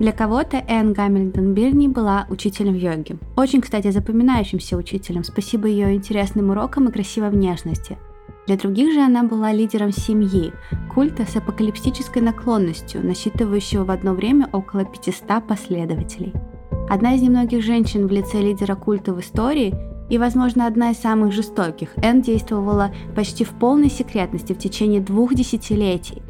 Для кого-то Энн Гамильтон Бирни была учителем йоги. Очень, кстати, запоминающимся учителем, спасибо ее интересным урокам и красивой внешности. Для других же она была лидером семьи, культа с апокалиптической наклонностью, насчитывающего в одно время около 500 последователей. Одна из немногих женщин в лице лидера культа в истории и, возможно, одна из самых жестоких, Энн действовала почти в полной секретности в течение двух десятилетий.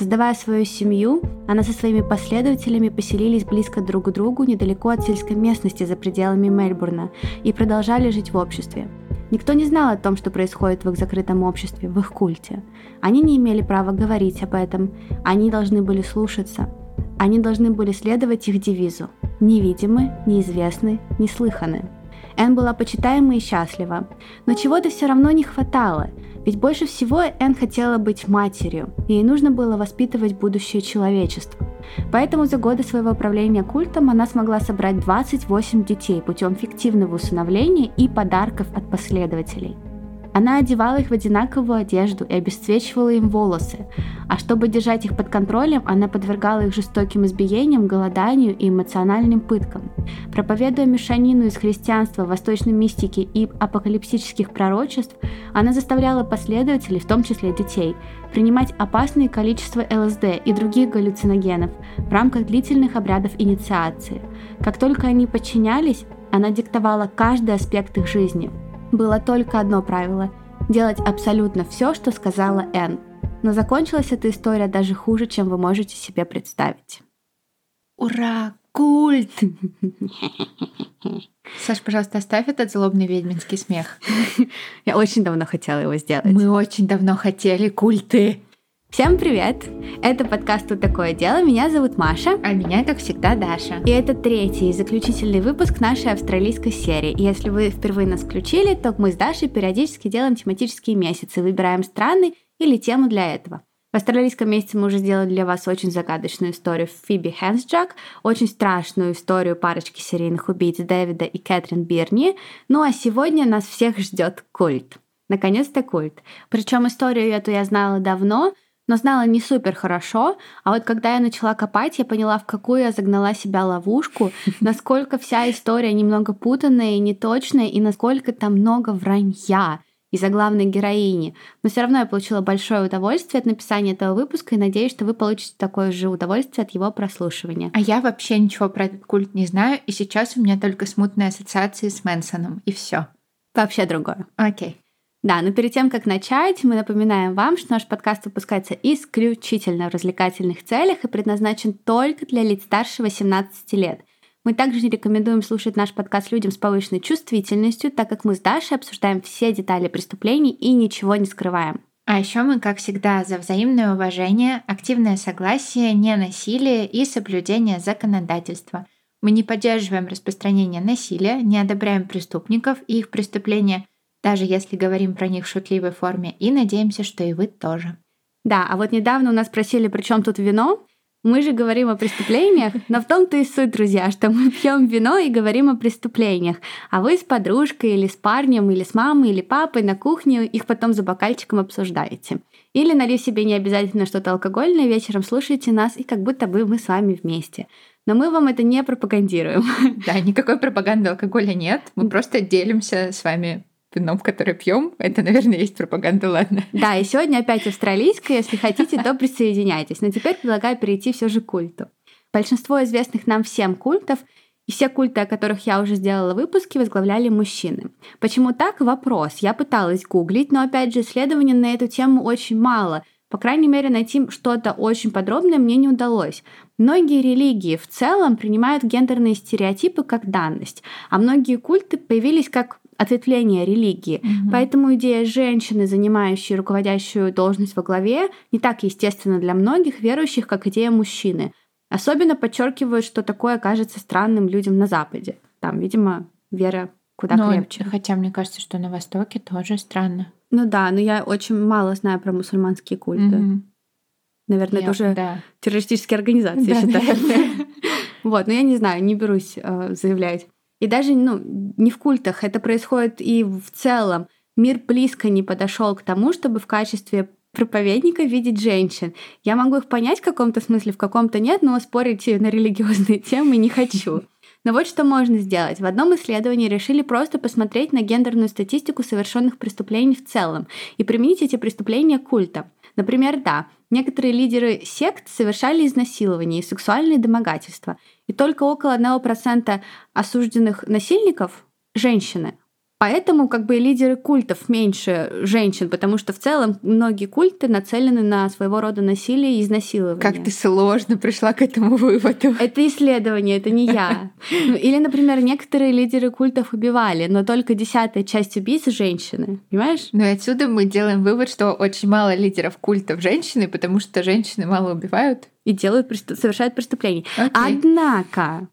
Создавая свою семью, она со своими последователями поселились близко друг к другу недалеко от сельской местности за пределами Мельбурна и продолжали жить в обществе. Никто не знал о том, что происходит в их закрытом обществе, в их культе. Они не имели права говорить об этом, они должны были слушаться, они должны были следовать их девизу «Невидимы, неизвестны, неслыханы». Энн была почитаема и счастлива, но чего-то все равно не хватало, ведь больше всего Энн хотела быть матерью, и ей нужно было воспитывать будущее человечества. Поэтому за годы своего правления культом она смогла собрать 28 детей путем фиктивного усыновления и подарков от последователей – она одевала их в одинаковую одежду и обесцвечивала им волосы, а чтобы держать их под контролем, она подвергала их жестоким избиениям, голоданию и эмоциональным пыткам. Проповедуя мешанину из христианства, восточной мистики и апокалиптических пророчеств, она заставляла последователей, в том числе детей, принимать опасное количество ЛСД и других галлюциногенов в рамках длительных обрядов инициации. Как только они подчинялись, она диктовала каждый аспект их жизни – было только одно правило – делать абсолютно все, что сказала Энн. Но закончилась эта история даже хуже, чем вы можете себе представить. Ура! Культ! Саш, пожалуйста, оставь этот злобный ведьминский смех. Я очень давно хотела его сделать. Мы очень давно хотели культы. Всем привет! Это подкаст «Тут такое дело». Меня зовут Маша. А меня, как всегда, Даша. И это третий и заключительный выпуск нашей австралийской серии. И если вы впервые нас включили, то мы с Дашей периодически делаем тематические месяцы, выбираем страны или тему для этого. В австралийском месяце мы уже сделали для вас очень загадочную историю Фиби Хэнсджак, очень страшную историю парочки серийных убийц Дэвида и Кэтрин Бирни. Ну а сегодня нас всех ждет культ. Наконец-то культ. Причем историю эту я знала давно, но знала не супер хорошо. А вот когда я начала копать, я поняла, в какую я загнала себя ловушку, насколько вся история немного путанная и неточная, и насколько там много вранья из-за главной героини. Но все равно я получила большое удовольствие от написания этого выпуска и надеюсь, что вы получите такое же удовольствие от его прослушивания. А я вообще ничего про этот культ не знаю, и сейчас у меня только смутные ассоциации с Мэнсоном, и все. Вообще другое. Окей. Да, но перед тем, как начать, мы напоминаем вам, что наш подкаст выпускается исключительно в развлекательных целях и предназначен только для лиц старше 18 лет. Мы также не рекомендуем слушать наш подкаст людям с повышенной чувствительностью, так как мы с Дашей обсуждаем все детали преступлений и ничего не скрываем. А еще мы, как всегда, за взаимное уважение, активное согласие, ненасилие и соблюдение законодательства. Мы не поддерживаем распространение насилия, не одобряем преступников и их преступления, даже если говорим про них в шутливой форме, и надеемся, что и вы тоже. Да, а вот недавно у нас спросили, при чем тут вино? Мы же говорим о преступлениях, но в том-то и суть, друзья, что мы пьем вино и говорим о преступлениях, а вы с подружкой или с парнем, или с мамой, или папой на кухне их потом за бокальчиком обсуждаете. Или, налив себе не обязательно что-то алкогольное, вечером слушаете нас, и как будто бы мы с вами вместе. Но мы вам это не пропагандируем. Да, никакой пропаганды алкоголя нет. Мы просто делимся с вами вином, которое пьем. Это, наверное, есть пропаганда, ладно. Да, и сегодня опять австралийская. Если хотите, то присоединяйтесь. Но теперь предлагаю перейти все же к культу. Большинство известных нам всем культов и все культы, о которых я уже сделала выпуски, возглавляли мужчины. Почему так? Вопрос. Я пыталась гуглить, но опять же исследований на эту тему очень мало. По крайней мере, найти что-то очень подробное мне не удалось. Многие религии в целом принимают гендерные стереотипы как данность, а многие культы появились как ответвление религии. Mm-hmm. Поэтому идея женщины, занимающей руководящую должность во главе, не так естественна для многих верующих, как идея мужчины. Особенно подчеркивают, что такое кажется странным людям на Западе. Там, видимо, вера куда но, крепче. Хотя мне кажется, что на Востоке тоже странно. Ну да, но я очень мало знаю про мусульманские культы. Mm-hmm. Наверное, я, это уже да. террористические организации да, считают. Вот, но я не знаю, не берусь э, заявлять. И даже ну, не в культах, это происходит и в целом. Мир близко не подошел к тому, чтобы в качестве проповедника видеть женщин. Я могу их понять в каком-то смысле, в каком-то нет, но спорить на религиозные темы не хочу. Но вот что можно сделать. В одном исследовании решили просто посмотреть на гендерную статистику совершенных преступлений в целом и применить эти преступления к культам. Например, да, некоторые лидеры сект совершали изнасилования и сексуальные домогательства, и только около 1% осужденных насильников – женщины. Поэтому как бы лидеры культов меньше женщин, потому что в целом многие культы нацелены на своего рода насилие и изнасилование. Как ты сложно пришла к этому выводу. Это исследование, это не я. Ну, или, например, некоторые лидеры культов убивали, но только десятая часть убийц — женщины. Понимаешь? Ну и отсюда мы делаем вывод, что очень мало лидеров культов женщины, потому что женщины мало убивают. И делают, совершают преступления. Okay. Однако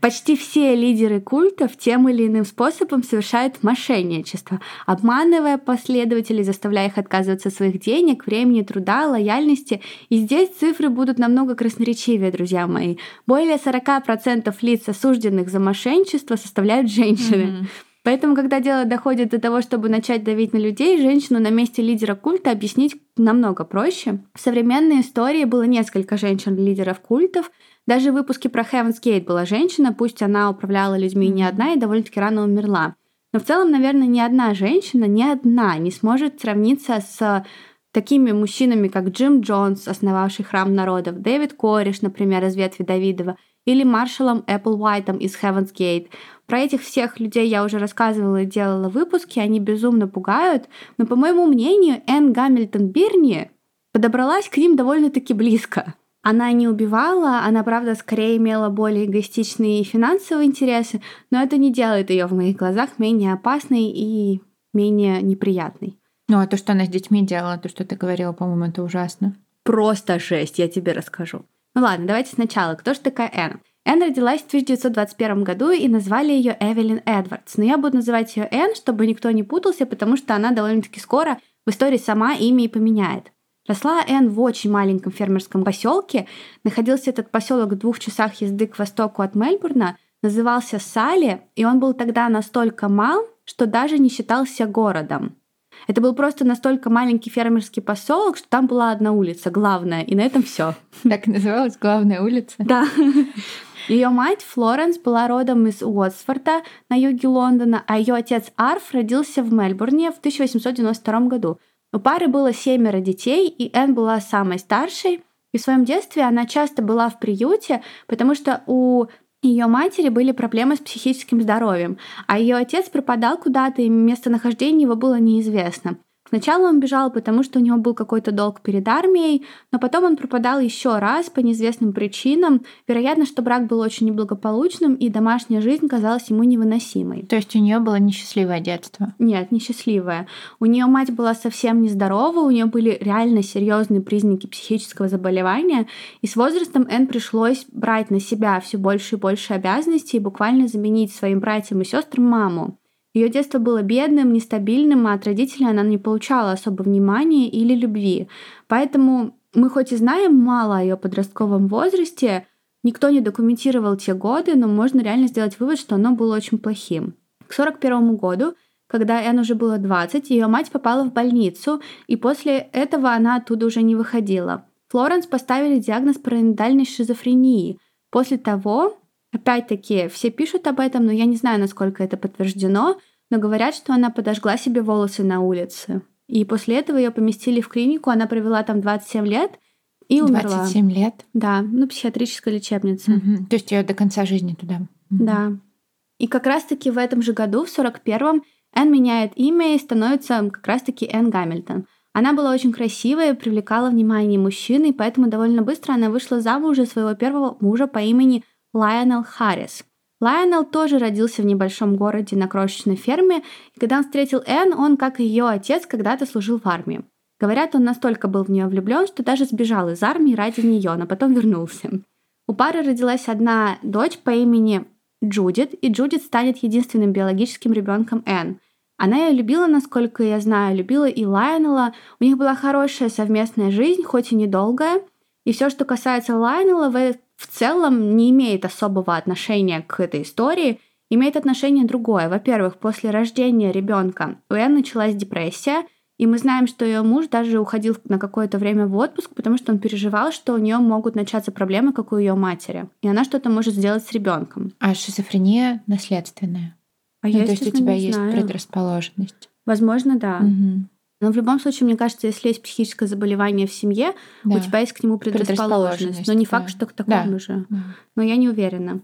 Почти все лидеры культов тем или иным способом совершают мошенничество, обманывая последователей, заставляя их отказываться от своих денег, времени, труда, лояльности. И здесь цифры будут намного красноречивее, друзья мои. Более 40% лиц, осужденных за мошенничество, составляют женщины. Mm-hmm. Поэтому, когда дело доходит до того, чтобы начать давить на людей, женщину на месте лидера культа объяснить намного проще. В современной истории было несколько женщин-лидеров культов, даже в выпуске про Heaven's Gate была женщина, пусть она управляла людьми не одна и довольно-таки рано умерла. Но в целом, наверное, ни одна женщина, ни одна не сможет сравниться с такими мужчинами, как Джим Джонс, основавший храм народов, Дэвид Кореш, например, из ветви Давидова, или маршалом Эппл Уайтом из Heaven's Gate. Про этих всех людей я уже рассказывала и делала выпуски, они безумно пугают, но, по моему мнению, Энн Гамильтон Бирни подобралась к ним довольно-таки близко. Она не убивала, она, правда, скорее имела более эгоистичные финансовые интересы, но это не делает ее в моих глазах менее опасной и менее неприятной. Ну а то, что она с детьми делала, то, что ты говорила, по-моему, это ужасно. Просто жесть, я тебе расскажу. Ну ладно, давайте сначала. Кто же такая Энн? Энн родилась в 1921 году и назвали ее Эвелин Эдвардс. Но я буду называть ее Энн, чтобы никто не путался, потому что она довольно-таки скоро в истории сама имя и поменяет. Росла Энн в очень маленьком фермерском поселке. Находился этот поселок в двух часах езды к востоку от Мельбурна. Назывался Салли, и он был тогда настолько мал, что даже не считался городом. Это был просто настолько маленький фермерский поселок, что там была одна улица, главная, и на этом все. Так называлась главная улица? Да. Ее мать Флоренс была родом из Уотсфорда на юге Лондона, а ее отец Арф родился в Мельбурне в 1892 году. У пары было семеро детей, и Энн была самой старшей. И в своем детстве она часто была в приюте, потому что у ее матери были проблемы с психическим здоровьем, а ее отец пропадал куда-то, и местонахождение его было неизвестно. Сначала он бежал, потому что у него был какой-то долг перед армией, но потом он пропадал еще раз по неизвестным причинам. Вероятно, что брак был очень неблагополучным, и домашняя жизнь казалась ему невыносимой. То есть у нее было несчастливое детство? Нет, несчастливое. У нее мать была совсем нездорова, у нее были реально серьезные признаки психического заболевания, и с возрастом Энн пришлось брать на себя все больше и больше обязанностей и буквально заменить своим братьям и сестрам маму. Ее детство было бедным, нестабильным, а от родителей она не получала особо внимания или любви. Поэтому мы хоть и знаем мало о ее подростковом возрасте, никто не документировал те годы, но можно реально сделать вывод, что оно было очень плохим. К 1941 году, когда Энн уже было 20, ее мать попала в больницу, и после этого она оттуда уже не выходила. Флоренс поставили диагноз параноидальной шизофрении. После того Опять-таки, все пишут об этом, но я не знаю, насколько это подтверждено, но говорят, что она подожгла себе волосы на улице. И после этого ее поместили в клинику, она провела там 27 лет и умерла. 27 лет? Да, ну, психиатрическая лечебница. Угу. То есть ее до конца жизни туда? Угу. Да. И как раз-таки в этом же году, в 41-м, Энн меняет имя и становится как раз-таки Энн Гамильтон. Она была очень красивая, привлекала внимание мужчин, и поэтому довольно быстро она вышла замуж за своего первого мужа по имени Лайонел Харрис. Лайонел тоже родился в небольшом городе на крошечной ферме, и когда он встретил Энн, он, как и ее отец, когда-то служил в армии. Говорят, он настолько был в нее влюблен, что даже сбежал из армии ради нее, но потом вернулся. У пары родилась одна дочь по имени Джудит, и Джудит станет единственным биологическим ребенком Энн. Она ее любила, насколько я знаю, любила и Лайонела. У них была хорошая совместная жизнь, хоть и недолгая. И все, что касается Лайонела, в целом не имеет особого отношения к этой истории, имеет отношение другое. Во-первых, после рождения ребенка у Энн началась депрессия, И мы знаем, что ее муж даже уходил на какое-то время в отпуск, потому что он переживал, что у нее могут начаться проблемы, как у ее матери. И она что-то может сделать с ребенком. А шизофрения наследственная? А ну, я, то есть у тебя есть предрасположенность. Возможно, да. Мгм. Но в любом случае, мне кажется, если есть психическое заболевание в семье, Да. у тебя есть к нему предрасположенность. Предрасположенность, Но не да. факт, что к такому Да. же. Да. Но я не уверена.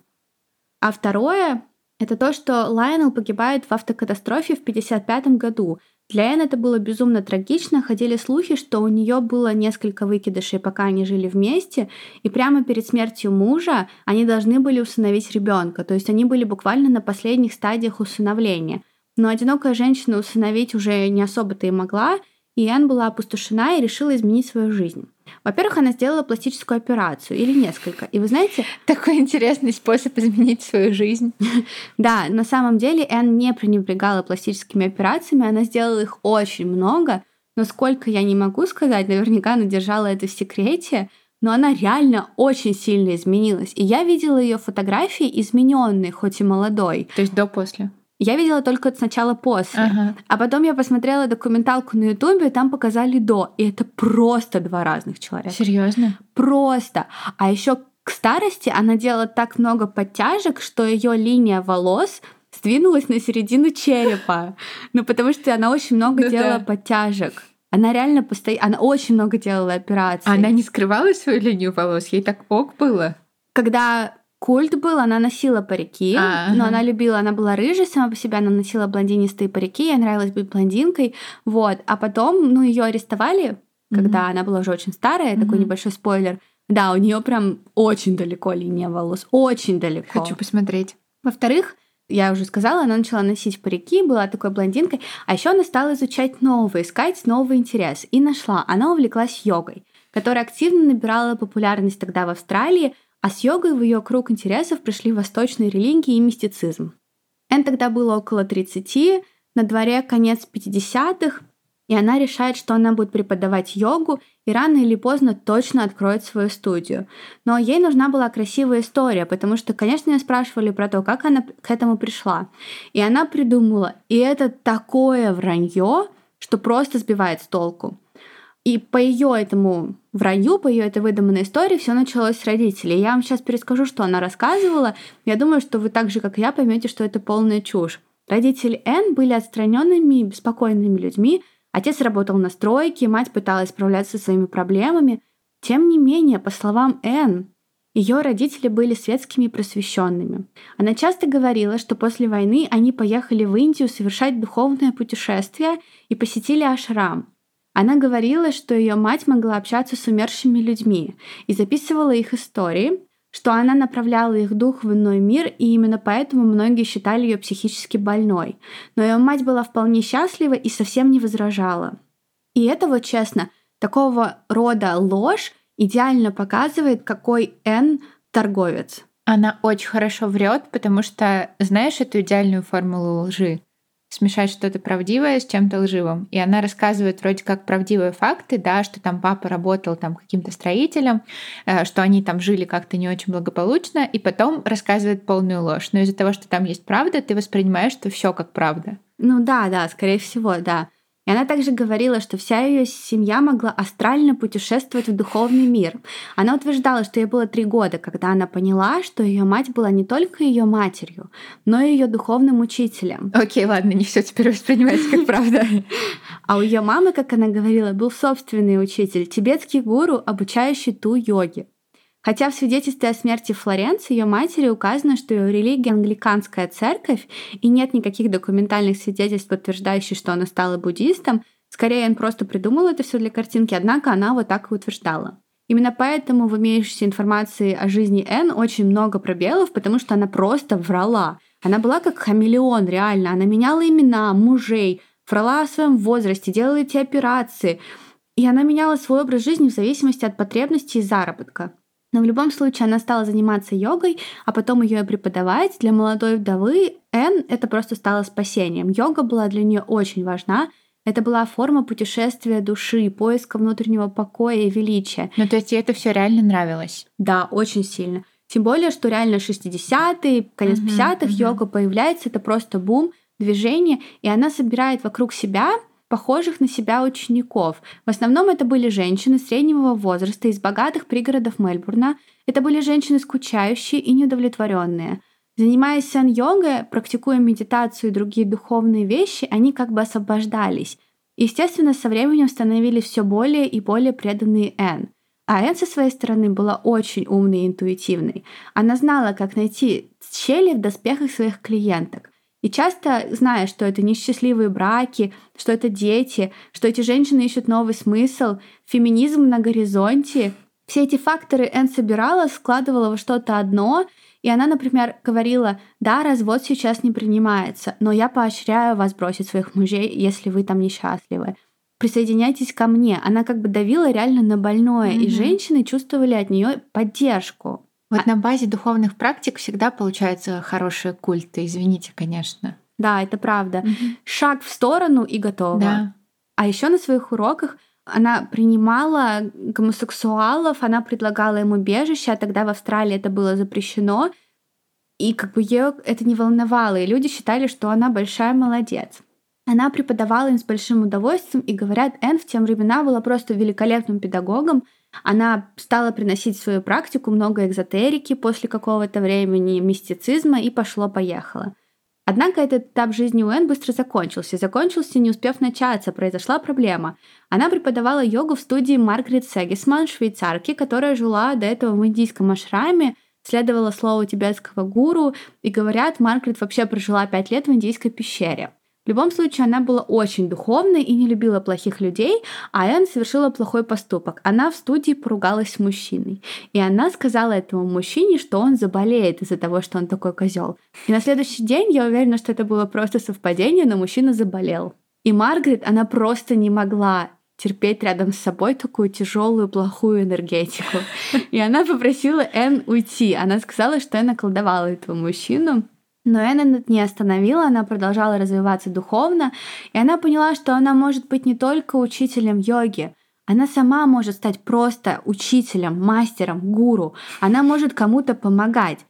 А второе — это то, что Лайонел погибает в автокатастрофе в 1955 году. Для Энн это было безумно трагично. Ходили слухи, что у нее было несколько выкидышей, пока они жили вместе. И прямо перед смертью мужа они должны были усыновить ребенка. То есть они были буквально на последних стадиях усыновления. Но одинокая женщина усыновить уже не особо-то и могла, и Энн была опустошена и решила изменить свою жизнь. Во-первых, она сделала пластическую операцию или несколько. И вы знаете, Такой интересный способ изменить свою жизнь. да, на самом деле Энн не пренебрегала пластическими операциями, она сделала их очень много, но сколько я не могу сказать, наверняка она держала это в секрете, но она реально очень сильно изменилась. И я видела ее фотографии измененной, хоть и молодой. То есть до-после. Я видела только сначала после. Ага. А потом я посмотрела документалку на Ютубе, и там показали до. И это просто два разных человека. Серьезно? Просто. А еще к старости она делала так много подтяжек, что ее линия волос сдвинулась на середину черепа. Ну, потому что она очень много Ну делала подтяжек. Она реально постоянно... Она очень много делала операций. Она не скрывала свою линию волос? Ей так ок было? Когда культ был, она носила парики, А, но она любила, она была рыжей сама по себе, она носила блондинистые парики, ей нравилось быть блондинкой, вот. А потом, ну, ее арестовали, когда она была уже очень старая, такой Мгм. небольшой спойлер. Да, у нее прям очень далеко линия волос, очень далеко. Хочу посмотреть. Во-вторых, я уже сказала, она начала носить парики, была такой блондинкой, а еще она стала изучать новое, искать новый интерес. И нашла. Она увлеклась йогой, которая активно набирала популярность тогда в Австралии, а с йогой в ее круг интересов пришли восточные религии и мистицизм. Эн тогда было около 30, на дворе конец 50-х, и она решает, что она будет преподавать йогу и рано или поздно точно откроет свою студию. Но ей нужна была красивая история, потому что, конечно, ее спрашивали про то, как она к этому пришла. И она придумала. И это такое вранье, что просто сбивает с толку. И по ее этому вранью, по ее этой выдуманной истории все началось с родителей. Я вам сейчас перескажу, что она рассказывала. Я думаю, что вы так же, как я, поймете, что это полная чушь. Родители Энн были отстраненными и беспокойными людьми. Отец работал на стройке, мать пыталась справляться со своими проблемами. Тем не менее, по словам Энн, ее родители были светскими и просвещенными. Она часто говорила, что после войны они поехали в Индию совершать духовное путешествие и посетили ашрам. Она говорила, что ее мать могла общаться с умершими людьми и записывала их истории, что она направляла их дух в иной мир, и именно поэтому многие считали ее психически больной. Но ее мать была вполне счастлива и совсем не возражала. И это вот честно, такого рода ложь идеально показывает, какой Н торговец. Она очень хорошо врет, потому что знаешь эту идеальную формулу лжи? Смешать что-то правдивое с чем-то лживым. И она рассказывает вроде как правдивые факты, да, что там папа работал там каким-то строителем, э, что они там жили как-то не очень благополучно, и потом рассказывает полную ложь. Но из-за того, что там есть правда, ты воспринимаешь, что все как правда. Ну да, да, скорее всего, да. И она также говорила, что вся ее семья могла астрально путешествовать в духовный мир. Она утверждала, что ей было три года, когда она поняла, что ее мать была не только ее матерью, но и ее духовным учителем. Окей, ладно, не все теперь воспринимается как правда. А у ее мамы, как она говорила, был собственный учитель, тибетский гуру, обучающий ту йоги. Хотя в свидетельстве о смерти Флоренции ее матери указано, что ее религия англиканская церковь, и нет никаких документальных свидетельств, подтверждающих, что она стала буддистом, скорее он просто придумал это все для картинки, однако она вот так и утверждала. Именно поэтому в имеющейся информации о жизни Энн очень много пробелов, потому что она просто врала. Она была как хамелеон, реально. Она меняла имена, мужей, врала о своем возрасте, делала эти операции. И она меняла свой образ жизни в зависимости от потребностей и заработка. Но в любом случае она стала заниматься йогой, а потом ее и преподавать. Для молодой вдовы Энн это просто стало спасением. Йога была для нее очень важна. Это была форма путешествия души, поиска внутреннего покоя и величия. Ну, то есть ей это все реально нравилось. Да, очень сильно. Тем более, что реально 60-е, конец Мгм, 50-х, мгм. йога появляется, это просто бум, движение, и она собирает вокруг себя похожих на себя учеников. В основном это были женщины среднего возраста из богатых пригородов Мельбурна. Это были женщины скучающие и неудовлетворенные. Занимаясь сан-йогой, практикуя медитацию и другие духовные вещи, они как бы освобождались. Естественно, со временем становились все более и более преданные Энн. А Энн со своей стороны была очень умной и интуитивной. Она знала, как найти щели в доспехах своих клиенток. И часто, зная, что это несчастливые браки, что это дети, что эти женщины ищут новый смысл, феминизм на горизонте, все эти факторы Энн собирала, складывала во что-то одно, и она, например, говорила, да, развод сейчас не принимается, но я поощряю вас бросить своих мужей, если вы там несчастливы. Присоединяйтесь ко мне. Она как бы давила реально на больное, mm-hmm. и женщины чувствовали от нее поддержку. Вот а... на базе духовных практик всегда получаются хорошие культы, извините, конечно. Да, это правда. Угу. Шаг в сторону и готово. Да. А еще на своих уроках она принимала гомосексуалов, она предлагала ему бежище, а тогда в Австралии это было запрещено. И как бы ее это не волновало, и люди считали, что она большая молодец. Она преподавала им с большим удовольствием, и говорят, Энн в те времена была просто великолепным педагогом, она стала приносить в свою практику много экзотерики после какого-то времени, мистицизма и пошло-поехало. Однако этот этап жизни Уэн быстро закончился. Закончился, не успев начаться, произошла проблема. Она преподавала йогу в студии Маргарет Сегисман, швейцарки, которая жила до этого в индийском ашраме, следовала слову тибетского гуру, и говорят, Маргарет вообще прожила пять лет в индийской пещере. В любом случае, она была очень духовной и не любила плохих людей, а Энн совершила плохой поступок. Она в студии поругалась с мужчиной. И она сказала этому мужчине, что он заболеет из-за того, что он такой козел. И на следующий день, я уверена, что это было просто совпадение, но мужчина заболел. И Маргарет, она просто не могла терпеть рядом с собой такую тяжелую, плохую энергетику. И она попросила Энн уйти. Она сказала, что Энн околдовала этого мужчину, но Энн не остановила, она продолжала развиваться духовно, и она поняла, что она может быть не только учителем йоги, она сама может стать просто учителем, мастером, гуру. Она может кому-то помогать.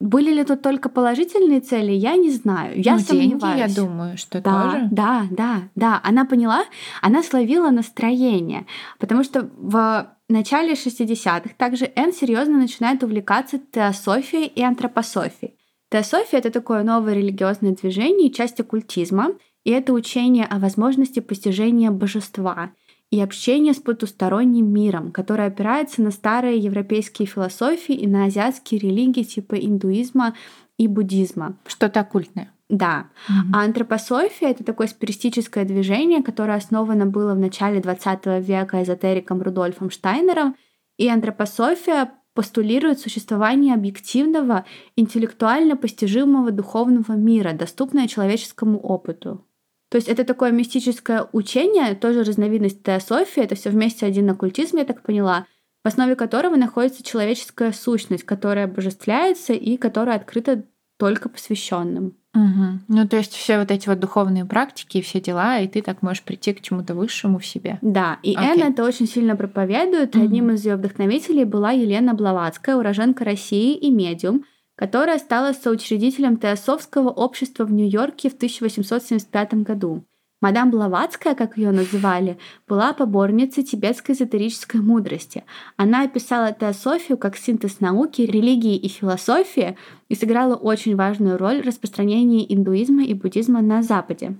Были ли тут только положительные цели, я не знаю. Я ну, сомневаюсь. Деньги, я думаю, что да, тоже. Да, да, да. Она поняла, она словила настроение, потому что в начале 60-х также Энн серьезно начинает увлекаться теософией и антропософией. Теософия — это такое новое религиозное движение, часть оккультизма, и это учение о возможности постижения божества и общения с потусторонним миром, которое опирается на старые европейские философии и на азиатские религии типа индуизма и буддизма. Что-то оккультное. Да. Mm-hmm. А антропософия это такое спиристическое движение, которое основано было в начале 20 века эзотериком Рудольфом Штайнером. И антропософия постулирует существование объективного, интеллектуально постижимого духовного мира, доступное человеческому опыту. То есть это такое мистическое учение, тоже разновидность теософии, это все вместе один оккультизм, я так поняла, в основе которого находится человеческая сущность, которая обожествляется и которая открыта только посвященным. Угу. Ну, то есть все вот эти вот духовные практики и все дела, и ты так можешь прийти к чему-то высшему в себе. Да, и okay. Энна это очень сильно проповедует. Угу. Одним из ее вдохновителей была Елена Блаватская, уроженка России и медиум, которая стала соучредителем Теософского общества в Нью-Йорке в 1875 году. Мадам Блаватская, как ее называли, была поборницей тибетской эзотерической мудрости. Она описала теософию как синтез науки, религии и философии и сыграла очень важную роль в распространении индуизма и буддизма на Западе.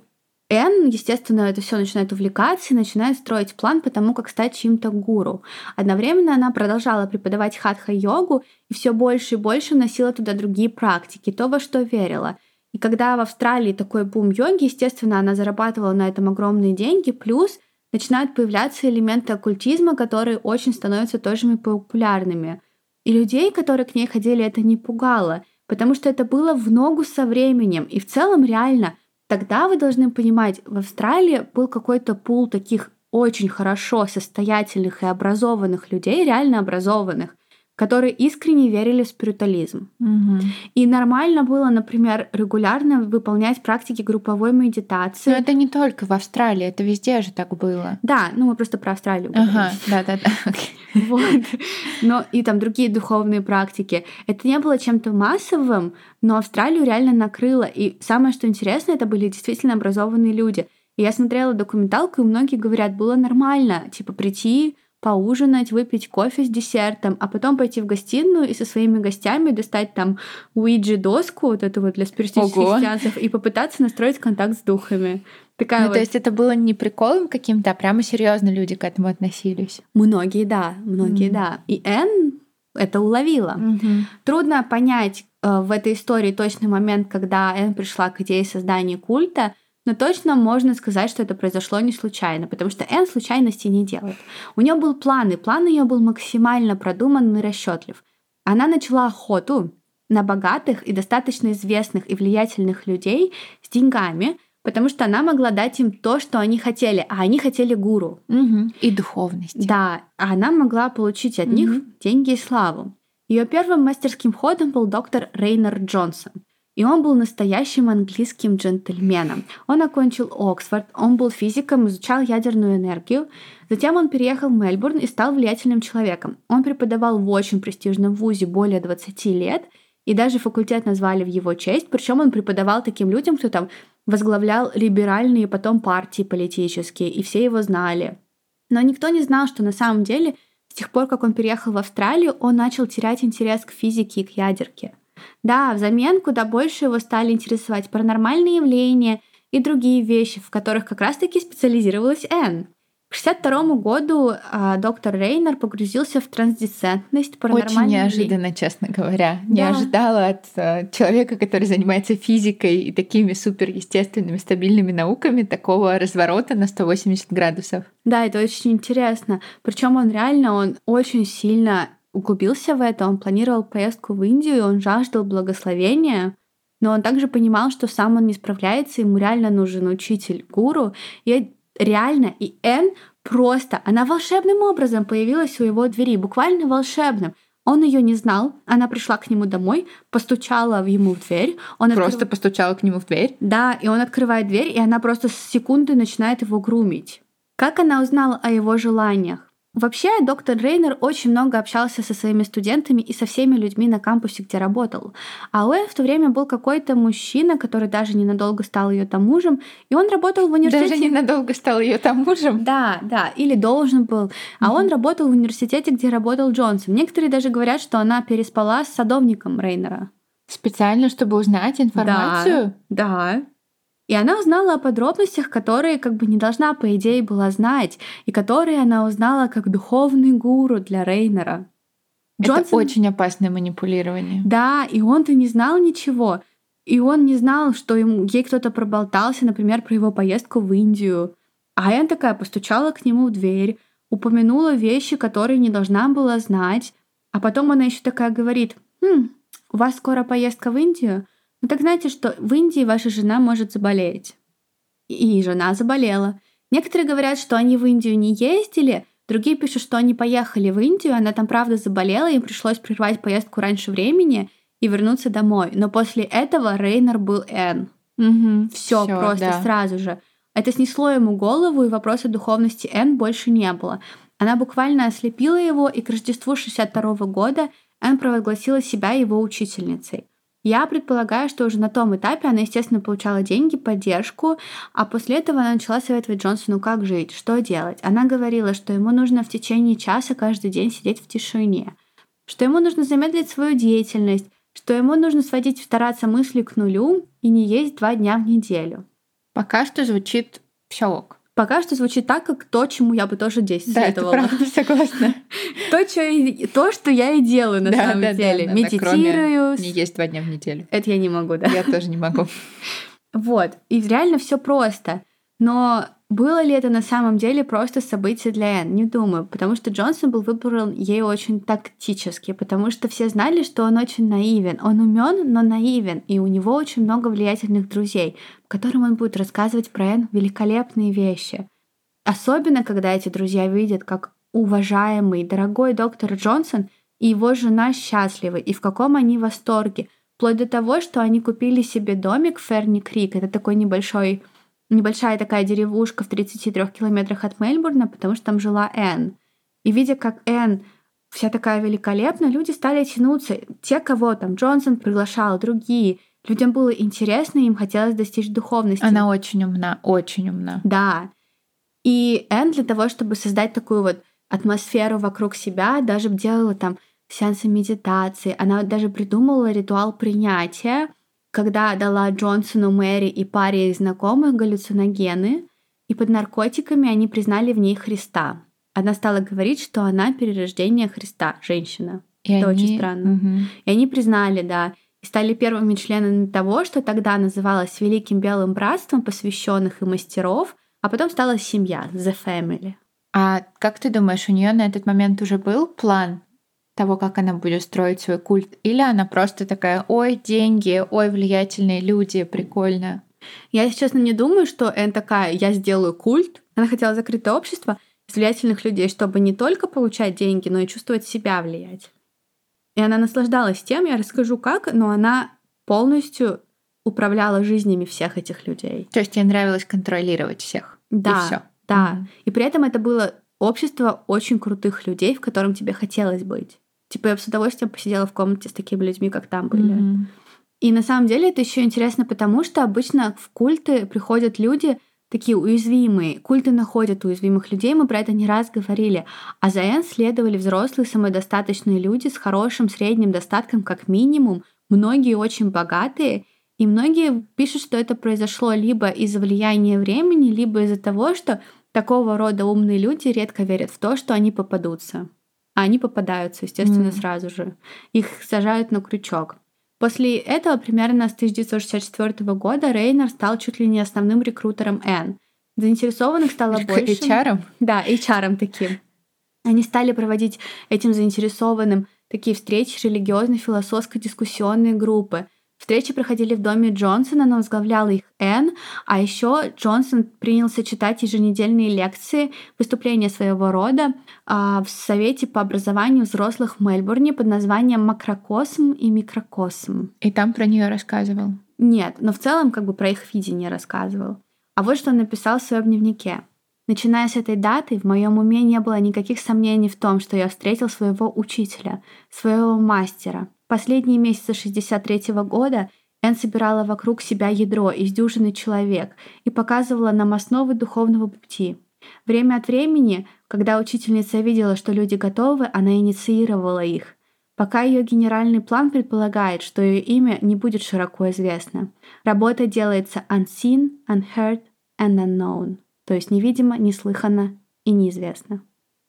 Энн, естественно, это все начинает увлекаться и начинает строить план по тому, как стать чьим-то гуру. Одновременно она продолжала преподавать хатха-йогу и все больше и больше носила туда другие практики, то, во что верила — и когда в Австралии такой бум йоги, естественно, она зарабатывала на этом огромные деньги, плюс начинают появляться элементы оккультизма, которые очень становятся тоже популярными. И людей, которые к ней ходили, это не пугало, потому что это было в ногу со временем. И в целом реально, тогда вы должны понимать, в Австралии был какой-то пул таких очень хорошо состоятельных и образованных людей, реально образованных, которые искренне верили в спиритуализм. Угу. И нормально было, например, регулярно выполнять практики групповой медитации. Но это не только в Австралии, это везде же так было. Да, ну мы просто про Австралию говорим. Ага, да-да-да. Вот. Но и там другие духовные практики. Это не было чем-то массовым, но Австралию реально накрыло. И самое, что интересно, это были действительно образованные люди. И я смотрела документалку, и многие говорят, было нормально, типа прийти, поужинать, выпить кофе с десертом, а потом пойти в гостиную и со своими гостями достать там Уиджи-доску, вот эту вот для спиритических сеансов, и попытаться настроить контакт с духами. Такая Ну, вот... то есть это было не приколом каким-то, а прямо серьезно люди к этому относились. Многие, да, многие, Мгм. да. И Энн это уловила. Трудно понять э, в этой истории точный момент, когда Энн пришла к идее создания культа, но точно можно сказать, что это произошло не случайно, потому что Энн случайности не делает. У нее был план, и план ее был максимально продуман и расчетлив. Она начала охоту на богатых и достаточно известных и влиятельных людей с деньгами, потому что она могла дать им то, что они хотели, а они хотели гуру. Мгм. И духовность. Да, а она могла получить от них Мгм. деньги и славу. Ее первым мастерским ходом был доктор Рейнер Джонсон. И он был настоящим английским джентльменом. Он окончил Оксфорд, он был физиком, изучал ядерную энергию. Затем он переехал в Мельбурн и стал влиятельным человеком. Он преподавал в очень престижном вузе более 20 лет, и даже факультет назвали в его честь. Причем он преподавал таким людям, кто там возглавлял либеральные потом партии политические, и все его знали. Но никто не знал, что на самом деле с тех пор, как он переехал в Австралию, он начал терять интерес к физике и к ядерке. Да, взамен куда больше его стали интересовать паранормальные явления и другие вещи, в которых как раз-таки специализировалась Энн. К 1962 году а, доктор Рейнер погрузился в трансдесцентность, Очень паранормальные неожиданно, честно говоря. Не Да. ожидала от э, человека, который занимается физикой и такими суперестественными, стабильными науками, такого разворота на 180 градусов. Да, это очень интересно. Причем он реально, он очень сильно углубился в это, он планировал поездку в Индию, он жаждал благословения, но он также понимал, что сам он не справляется, ему реально нужен учитель, гуру. И реально, и Энн просто, она волшебным образом появилась у его двери, буквально волшебным. Он ее не знал, она пришла к нему домой, постучала в ему в дверь. Он Просто открыв- постучала к нему в дверь. да, и он открывает дверь, и она просто с секунды начинает его грумить. Как она узнала о его желаниях? Вообще, доктор Рейнер очень много общался со своими студентами и со всеми людьми на кампусе, где работал. А у Энн в то время был какой-то мужчина, который даже ненадолго стал ее там мужем, и он работал в университете. Даже ненадолго стал ее там мужем. Да, да, или должен был. А он работал в университете, где работал Джонсон. Некоторые даже говорят, что она переспала с садовником Рейнера. Специально, чтобы узнать информацию. Да. И она узнала о подробностях, которые как бы не должна, по идее, была знать, и которые она узнала как духовный гуру для Рейнера. Это очень опасное манипулирование. Да, и он-то не знал ничего. И он не знал, что ему, ей кто-то проболтался, например, про его поездку в Индию. А Энн такая постучала к нему в дверь, упомянула вещи, которые не должна была знать. А потом она еще такая говорит, «Хм, у вас скоро поездка в Индию? Ну так знаете, что в Индии ваша жена может заболеть. И жена заболела. Некоторые говорят, что они в Индию не ездили, другие пишут, что они поехали в Индию, она там правда заболела, им пришлось прервать поездку раньше времени и вернуться домой. Но после этого Рейнер был Энн. Угу. Все просто да. сразу же. Это снесло ему голову, и вопроса духовности Энн больше не было. Она буквально ослепила его, и к Рождеству 62 года Энн провозгласила себя его учительницей. Я предполагаю, что уже на том этапе она, естественно, получала деньги, поддержку, а после этого она начала советовать Джонсону, как жить, что делать. Она говорила, что ему нужно в течение часа каждый день сидеть в тишине, что ему нужно замедлить свою деятельность, что ему нужно сводить, стараться мысли к нулю и не есть два дня в неделю. Пока что звучит все ок. Пока что звучит так, как то, чему я бы тоже здесь Да, это советовала. правда, согласна. То, что и- то, что я и делаю на Да, самом да, деле. да, Медитирую. Не есть два дня в неделю. Это я не могу, да. Я тоже не могу. Вот. И реально все просто. Но было ли это на самом деле просто событие для Энн? Не думаю, потому что Джонсон был выбран ей очень тактически, потому что все знали, что он очень наивен. Он умен, но наивен, и у него очень много влиятельных друзей, которым он будет рассказывать про Энн великолепные вещи. Особенно, когда эти друзья видят, как уважаемый, дорогой доктор Джонсон и его жена счастливы, и в каком они восторге. Вплоть до того, что они купили себе домик в Ферни Крик. Это такой небольшой, небольшая такая деревушка в 33 километрах от Мельбурна, потому что там жила Энн. И видя, как Энн вся такая великолепная, люди стали тянуться. Те, кого там Джонсон приглашал, другие. Людям было интересно, им хотелось достичь духовности. Она очень умна, очень умна. Да. И Энн для того, чтобы создать такую вот атмосферу вокруг себя, даже делала там сеансы медитации. Она даже придумала ритуал принятия, когда дала Джонсону, Мэри и паре их знакомых галлюциногены, и под наркотиками они признали в ней Христа. Она стала говорить, что она перерождение Христа, женщина. И Это они- очень странно. Мгм. И они признали, да, и стали первыми членами того, что тогда называлось Великим Белым Братством посвященных и мастеров, а потом стала семья, The Family. А как ты думаешь, у нее на этот момент уже был план того, как она будет строить свой культ? Или она просто такая, ой, деньги, ой, влиятельные люди, прикольно. Я, если честно, не думаю, что Энн такая, я сделаю культ. Она хотела закрытое общество из влиятельных людей, чтобы не только получать деньги, но и чувствовать себя влиять. И она наслаждалась тем, я расскажу как, но она полностью управляла жизнями всех этих людей. То есть ей нравилось контролировать всех. Да, И все. да. И при этом это было общество очень крутых людей, в котором тебе хотелось быть. Типа я бы с удовольствием посидела в комнате с такими людьми, как там были. И на самом деле это еще интересно, потому что обычно в культы приходят люди такие уязвимые. Культы находят уязвимых людей, мы про это не раз говорили. А за Энн следовали взрослые самодостаточные люди с хорошим средним достатком как минимум, многие очень богатые, и многие пишут, что это произошло либо из-за влияния времени, либо из-за того, что такого рода умные люди редко верят в то, что они попадутся. А они попадаются, естественно, Мгм. сразу же. Их сажают на крючок. После этого, примерно с 1964 года, Рейнер стал чуть ли не основным рекрутером Н. Заинтересованных стало больше. HR? Да, HR таким. Они стали проводить этим заинтересованным такие встречи религиозно-философско-дискуссионные группы. Встречи проходили в доме Джонсона, но возглавляла их Энн, а еще Джонсон принялся читать еженедельные лекции, выступления своего рода а, в Совете по образованию взрослых в Мельбурне под названием «Макрокосм» и «Микрокосм». И там про нее рассказывал. Нет, но в целом как бы про их видение рассказывал. А вот что он написал в своем дневнике. Начиная с этой даты, в моем уме не было никаких сомнений в том, что я встретил своего учителя, своего мастера. Последние месяцы 63 года Энн собирала вокруг себя ядро из дюжины человек и показывала нам основы духовного пути. Время от времени, когда учительница видела, что люди готовы, она инициировала их. Пока ее генеральный план предполагает, что ее имя не будет широко известно. Работа делается unseen, unheard and unknown, то есть невидимо, неслыханно и неизвестно.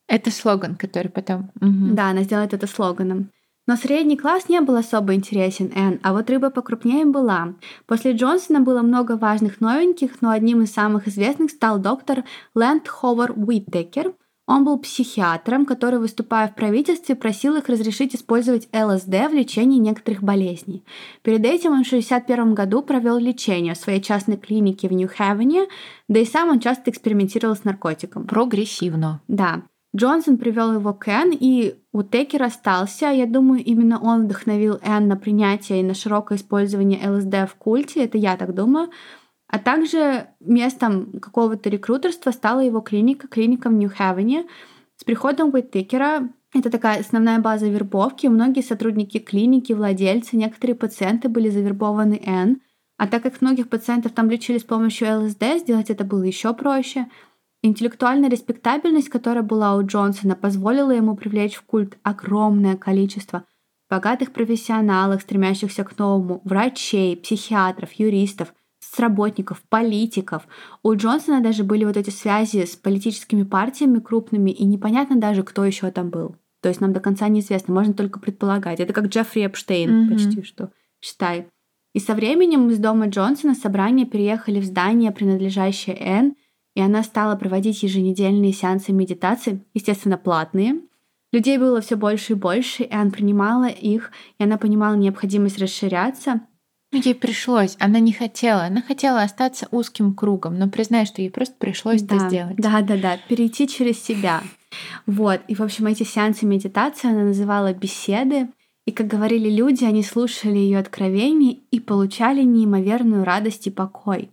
Это слоган, который потом... Мгм. Да, она сделает это слоганом. Но средний класс не был особо интересен Энн, а вот рыба покрупнее была. После Джонсона было много важных новеньких, но одним из самых известных стал доктор Лэнд Ховар Уиттекер. Он был психиатром, который, выступая в правительстве, просил их разрешить использовать ЛСД в лечении некоторых болезней. Перед этим он в 1961 году провел лечение в своей частной клинике в Нью-Хевене, да и сам он часто экспериментировал с наркотиком. Прогрессивно. Да. Джонсон привел его к Энн, и Утекер остался. Я думаю, именно он вдохновил Энн на принятие и на широкое использование ЛСД в культе, это я так думаю. А также местом какого-то рекрутерства стала его клиника, клиника в Нью-Хевене. С приходом Уитекера это такая основная база вербовки. Многие сотрудники клиники, владельцы, некоторые пациенты были завербованы Энн. А так как многих пациентов там лечили с помощью ЛСД, сделать это было еще проще. Интеллектуальная респектабельность, которая была у Джонсона, позволила ему привлечь в культ огромное количество богатых профессионалов, стремящихся к новому, врачей, психиатров, юристов, соцработников, политиков. У Джонсона даже были вот эти связи с политическими партиями крупными, и непонятно даже, кто еще там был. То есть нам до конца неизвестно, можно только предполагать. Это как Джеффри Эпштейн Мгм. почти что, считай. И со временем из дома Джонсона собрания переехали в здание, принадлежащее Энн, и она стала проводить еженедельные сеансы медитации, естественно, платные. Людей было все больше и больше, и Энн принимала их, и она понимала необходимость расширяться. Ну, Ей пришлось, она не хотела. Она хотела остаться узким кругом, но признай, что ей просто пришлось да, это сделать. Да, да, да, перейти через себя. Вот, и, в общем, эти сеансы медитации она называла беседы, и, как говорили люди, они слушали ее откровения и получали неимоверную радость и покой.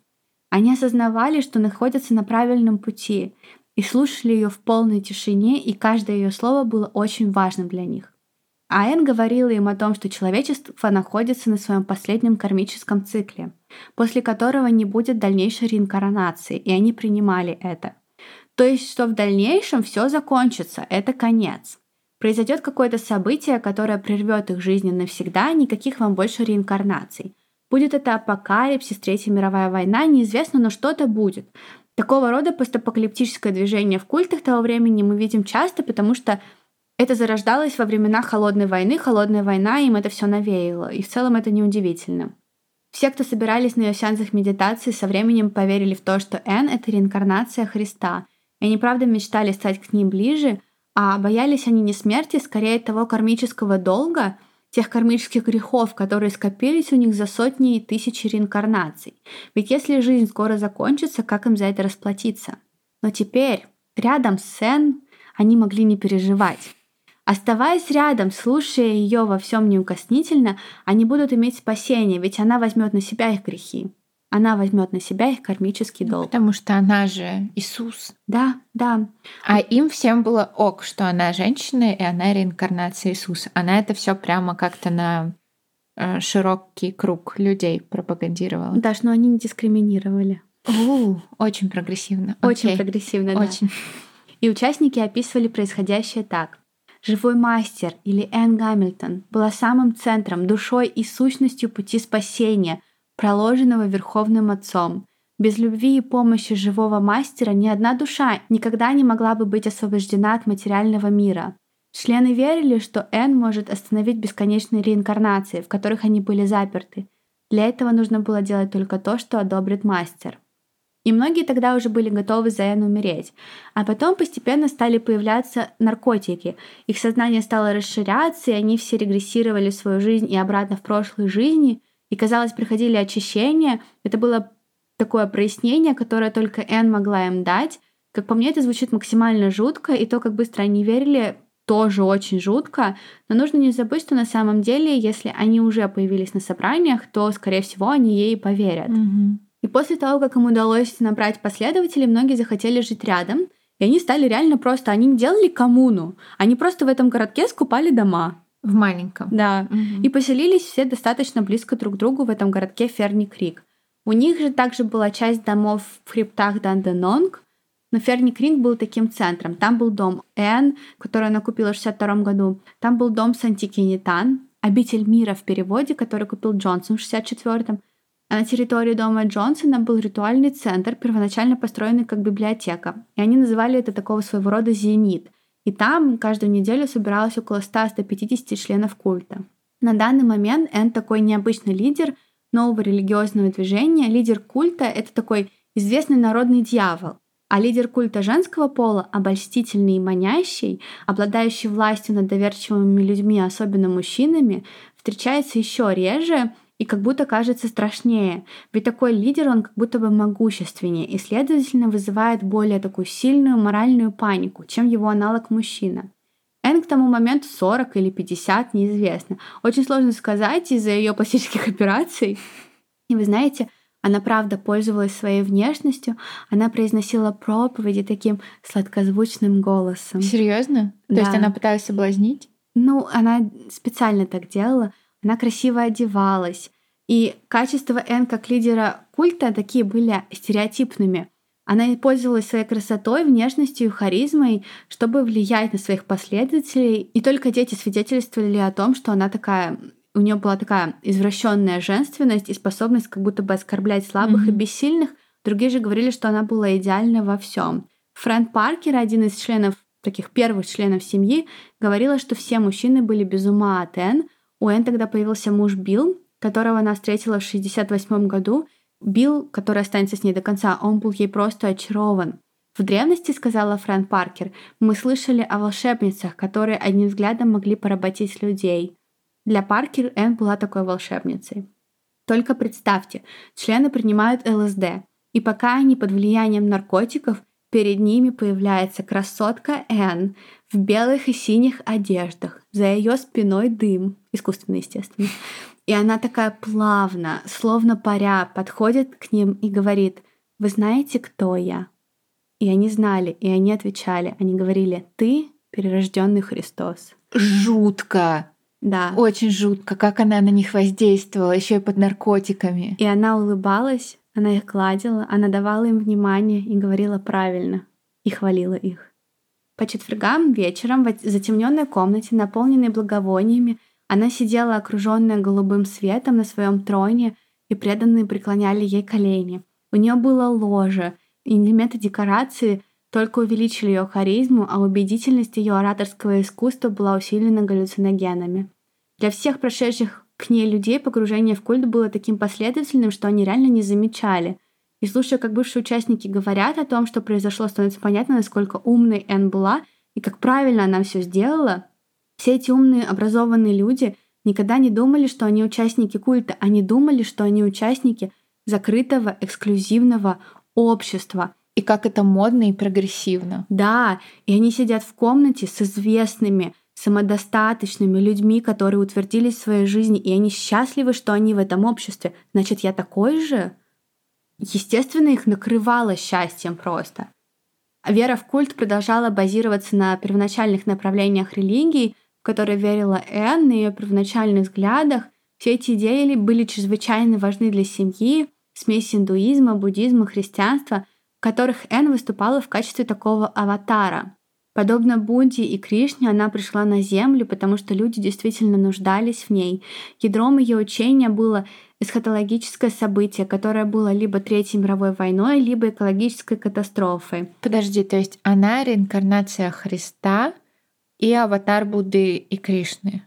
Они осознавали, что находятся на правильном пути, и слушали ее в полной тишине, и каждое ее слово было очень важным для них. А Энн говорила им о том, что человечество находится на своем последнем кармическом цикле, после которого не будет дальнейшей реинкарнации, и они принимали это. То есть, что в дальнейшем все закончится, это конец. Произойдет какое-то событие, которое прервет их жизнь навсегда, никаких вам больше реинкарнаций. Будет это апокалипсис, Третья мировая война, неизвестно, но что-то будет. Такого рода постапокалиптическое движение в культах того времени мы видим часто, потому что это зарождалось во времена Холодной войны, Холодная война им это все навеяло, и в целом это неудивительно. Все, кто собирались на ее сеансах медитации, со временем поверили в то, что Н — это реинкарнация Христа, и они правда мечтали стать к ним ближе — а боялись они не смерти, скорее того кармического долга, тех кармических грехов, которые скопились у них за сотни и тысячи реинкарнаций. Ведь если жизнь скоро закончится, как им за это расплатиться? Но теперь, рядом с Сен, они могли не переживать. Оставаясь рядом, слушая ее во всем неукоснительно, они будут иметь спасение, ведь она возьмет на себя их грехи она возьмет на себя их кармический долг. Потому что она же Иисус. Да, да. А им всем было ок, что она женщина и она реинкарнация Иисуса. Она это все прямо как-то на э, широкий круг людей пропагандировала. Да, но они не дискриминировали. У, очень прогрессивно. Очень Окей. прогрессивно, да. Очень. И участники описывали происходящее так. Живой мастер или Энн Гамильтон была самым центром, душой и сущностью пути спасения – проложенного Верховным Отцом. Без любви и помощи живого мастера ни одна душа никогда не могла бы быть освобождена от материального мира. Члены верили, что Н может остановить бесконечные реинкарнации, в которых они были заперты. Для этого нужно было делать только то, что одобрит мастер. И многие тогда уже были готовы за Эн умереть. А потом постепенно стали появляться наркотики. Их сознание стало расширяться, и они все регрессировали в свою жизнь и обратно в прошлые жизни – и, казалось, приходили очищения. Это было такое прояснение, которое только Энн могла им дать. Как по мне, это звучит максимально жутко, и то, как быстро они верили, тоже очень жутко. Но нужно не забыть, что на самом деле, если они уже появились на собраниях, то, скорее всего, они ей поверят. Mm-hmm. И после того, как им удалось набрать последователей, многие захотели жить рядом. И они стали реально просто, они не делали коммуну, они просто в этом городке скупали дома. В маленьком. Да. Угу. И поселились все достаточно близко друг к другу в этом городке Ферни Крик. У них же также была часть домов в хребтах Данденонг, но Ферни Крик был таким центром. Там был дом Энн, который она купила в 62 году. Там был дом Сантикинитан, обитель мира в переводе, который купил Джонсон в 64-м. А на территории дома Джонсона был ритуальный центр, первоначально построенный как библиотека. И они называли это такого своего рода «зенит», и там каждую неделю собиралось около 100-150 членов культа. На данный момент Эн такой необычный лидер нового религиозного движения. Лидер культа — это такой известный народный дьявол. А лидер культа женского пола, обольстительный и манящий, обладающий властью над доверчивыми людьми, особенно мужчинами, встречается еще реже и как будто кажется страшнее. Ведь такой лидер, он как будто бы могущественнее и, следовательно, вызывает более такую сильную моральную панику, чем его аналог мужчина. Эн к тому моменту 40 или 50, неизвестно. Очень сложно сказать из-за ее пластических операций. И вы знаете, она правда пользовалась своей внешностью, она произносила проповеди таким сладкозвучным голосом. Серьезно? Да. То есть она пыталась соблазнить? Ну, она специально так делала. Она красиво одевалась. И качества Энн как лидера культа такие были стереотипными. Она пользовалась своей красотой, внешностью и харизмой, чтобы влиять на своих последователей. И только дети свидетельствовали о том, что она такая у нее была такая извращенная женственность и способность как будто бы оскорблять слабых mm-hmm. и бессильных. Другие же говорили, что она была идеальна во всем. Фрэнк Паркер, один из членов таких первых членов семьи, говорила, что все мужчины были без ума от Энн, у Энн тогда появился муж Билл, которого она встретила в 68 году. Билл, который останется с ней до конца, он был ей просто очарован. В древности, сказала Фрэн Паркер, мы слышали о волшебницах, которые одним взглядом могли поработить людей. Для Паркер Энн была такой волшебницей. Только представьте, члены принимают ЛСД, и пока они под влиянием наркотиков, перед ними появляется красотка Энн в белых и синих одеждах. За ее спиной дым, искусственный, естественно. И она такая плавно, словно паря, подходит к ним и говорит, «Вы знаете, кто я?» И они знали, и они отвечали. Они говорили, «Ты перерожденный Христос». Жутко! Да. Очень жутко, как она на них воздействовала, еще и под наркотиками. И она улыбалась, она их гладила, она давала им внимание и говорила правильно, и хвалила их. По четвергам вечером в затемненной комнате, наполненной благовониями, она сидела окруженная голубым светом на своем троне, и преданные преклоняли ей колени. У нее было ложе, и элементы декорации только увеличили ее харизму, а убедительность ее ораторского искусства была усилена галлюциногенами. Для всех прошедших к ней людей погружение в культ было таким последовательным, что они реально не замечали. И слушая, как бывшие участники говорят о том, что произошло, становится понятно, насколько умной Энн была и как правильно она все сделала. Все эти умные, образованные люди никогда не думали, что они участники культа, они думали, что они участники закрытого, эксклюзивного общества. И как это модно и прогрессивно. Да, и они сидят в комнате с известными, самодостаточными людьми, которые утвердились в своей жизни, и они счастливы, что они в этом обществе. Значит, я такой же? Естественно, их накрывало счастьем просто. Вера в культ продолжала базироваться на первоначальных направлениях религии, в которые верила Энн, на ее первоначальных взглядах. Все эти идеи были чрезвычайно важны для семьи, смесь индуизма, буддизма, христианства, в которых Энн выступала в качестве такого аватара. Подобно Будде и Кришне, она пришла на Землю, потому что люди действительно нуждались в ней. Ядром ее учения было эсхатологическое событие, которое было либо Третьей мировой войной, либо экологической катастрофой. Подожди, то есть она реинкарнация Христа и аватар Будды и Кришны.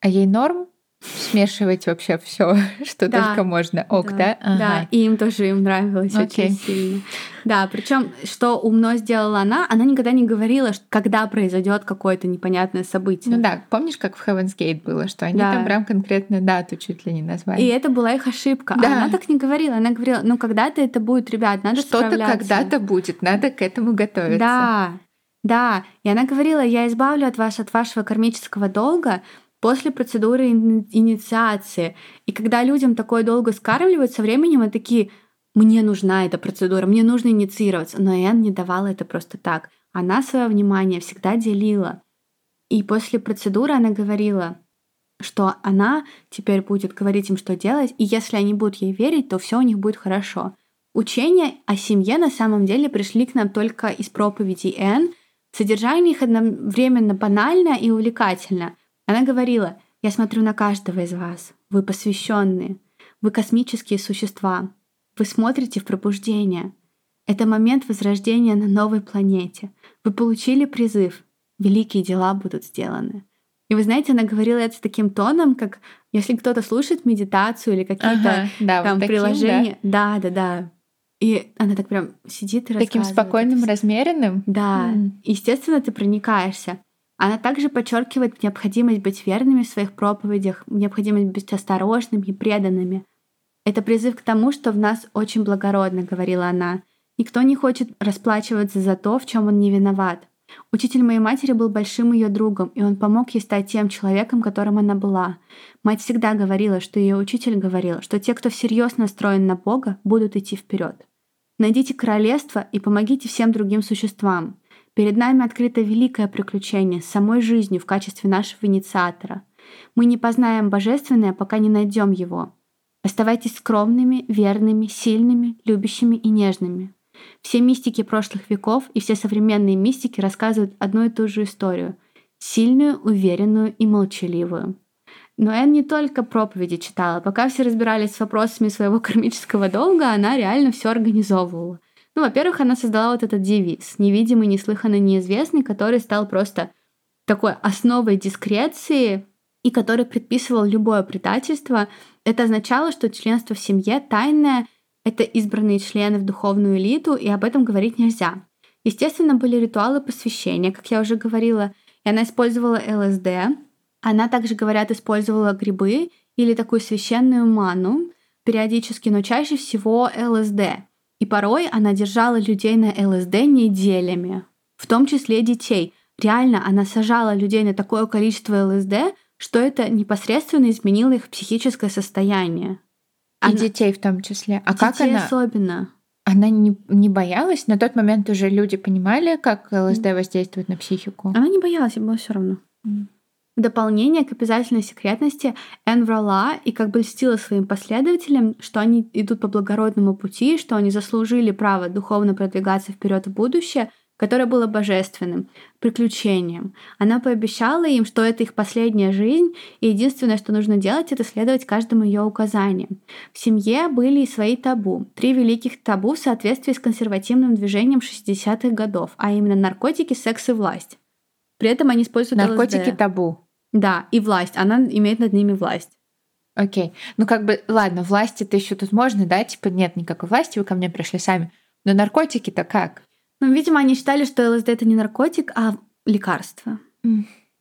А ей норм? смешивать вообще все, что да. только можно. Ок, да? Да, ага. да, и им тоже им нравилось okay. очень сильно. Да, причем, что умно сделала она, она никогда не говорила, что когда произойдет какое-то непонятное событие. Ну да, помнишь, как в Heaven's Gate было, что они да. там прям конкретную дату чуть ли не назвали. И это была их ошибка. Да. А она так не говорила. Она говорила, ну когда-то это будет, ребят, надо Что-то когда-то будет, надо к этому готовиться. Да, да. И она говорила, я избавлю от вас от вашего кармического долга, после процедуры инициации. И когда людям такое долго скармливают, со временем они такие, мне нужна эта процедура, мне нужно инициироваться. Но Энн не давала это просто так. Она свое внимание всегда делила. И после процедуры она говорила, что она теперь будет говорить им, что делать, и если они будут ей верить, то все у них будет хорошо. Учения о семье на самом деле пришли к нам только из проповедей Энн. Содержание их одновременно банально и увлекательно. Она говорила, я смотрю на каждого из вас. Вы посвященные. Вы космические существа. Вы смотрите в пробуждение. Это момент возрождения на новой планете. Вы получили призыв. Великие дела будут сделаны. И вы знаете, она говорила это с таким тоном, как если кто-то слушает медитацию или какие-то ага, да, там вот таким, приложения. Да? да, да, да. И она так прям сидит и Таким спокойным, размеренным? Да. Mm. Естественно, ты проникаешься. Она также подчеркивает необходимость быть верными в своих проповедях, необходимость быть осторожными и преданными. Это призыв к тому, что в нас очень благородно, говорила она. Никто не хочет расплачиваться за то, в чем он не виноват. Учитель моей матери был большим ее другом, и он помог ей стать тем человеком, которым она была. Мать всегда говорила, что ее учитель говорил, что те, кто всерьез настроен на Бога, будут идти вперед. Найдите королевство и помогите всем другим существам. Перед нами открыто великое приключение с самой жизнью в качестве нашего инициатора. Мы не познаем божественное, пока не найдем его. Оставайтесь скромными, верными, сильными, любящими и нежными. Все мистики прошлых веков и все современные мистики рассказывают одну и ту же историю. Сильную, уверенную и молчаливую. Но Энн не только проповеди читала. Пока все разбирались с вопросами своего кармического долга, она реально все организовывала. Ну, во-первых, она создала вот этот девиз «невидимый, неслыханный, неизвестный», который стал просто такой основой дискреции и который предписывал любое предательство. Это означало, что членство в семье тайное, это избранные члены в духовную элиту, и об этом говорить нельзя. Естественно, были ритуалы посвящения, как я уже говорила, и она использовала ЛСД. Она также, говорят, использовала грибы или такую священную ману периодически, но чаще всего ЛСД. И порой она держала людей на ЛСД неделями, в том числе детей. Реально, она сажала людей на такое количество ЛСД, что это непосредственно изменило их психическое состояние. Она... И детей в том числе. А детей как она? особенно. Она не, не боялась? На тот момент уже люди понимали, как ЛСД воздействует на психику? Она не боялась, ей было все равно. В дополнение к обязательной секретности Энн врала и как бы льстила своим последователям, что они идут по благородному пути, что они заслужили право духовно продвигаться вперед в будущее, которое было божественным, приключением. Она пообещала им, что это их последняя жизнь, и единственное, что нужно делать, это следовать каждому ее указаниям. В семье были и свои табу. Три великих табу в соответствии с консервативным движением 60-х годов, а именно наркотики, секс и власть. При этом они используют Наркотики ЛСД. табу. Да, и власть. Она имеет над ними власть. Окей. Ну, как бы, ладно, власти это еще тут можно, да? Типа, нет никакой власти, вы ко мне пришли сами. Но наркотики-то как? Ну, видимо, они считали, что ЛСД это не наркотик, а лекарство.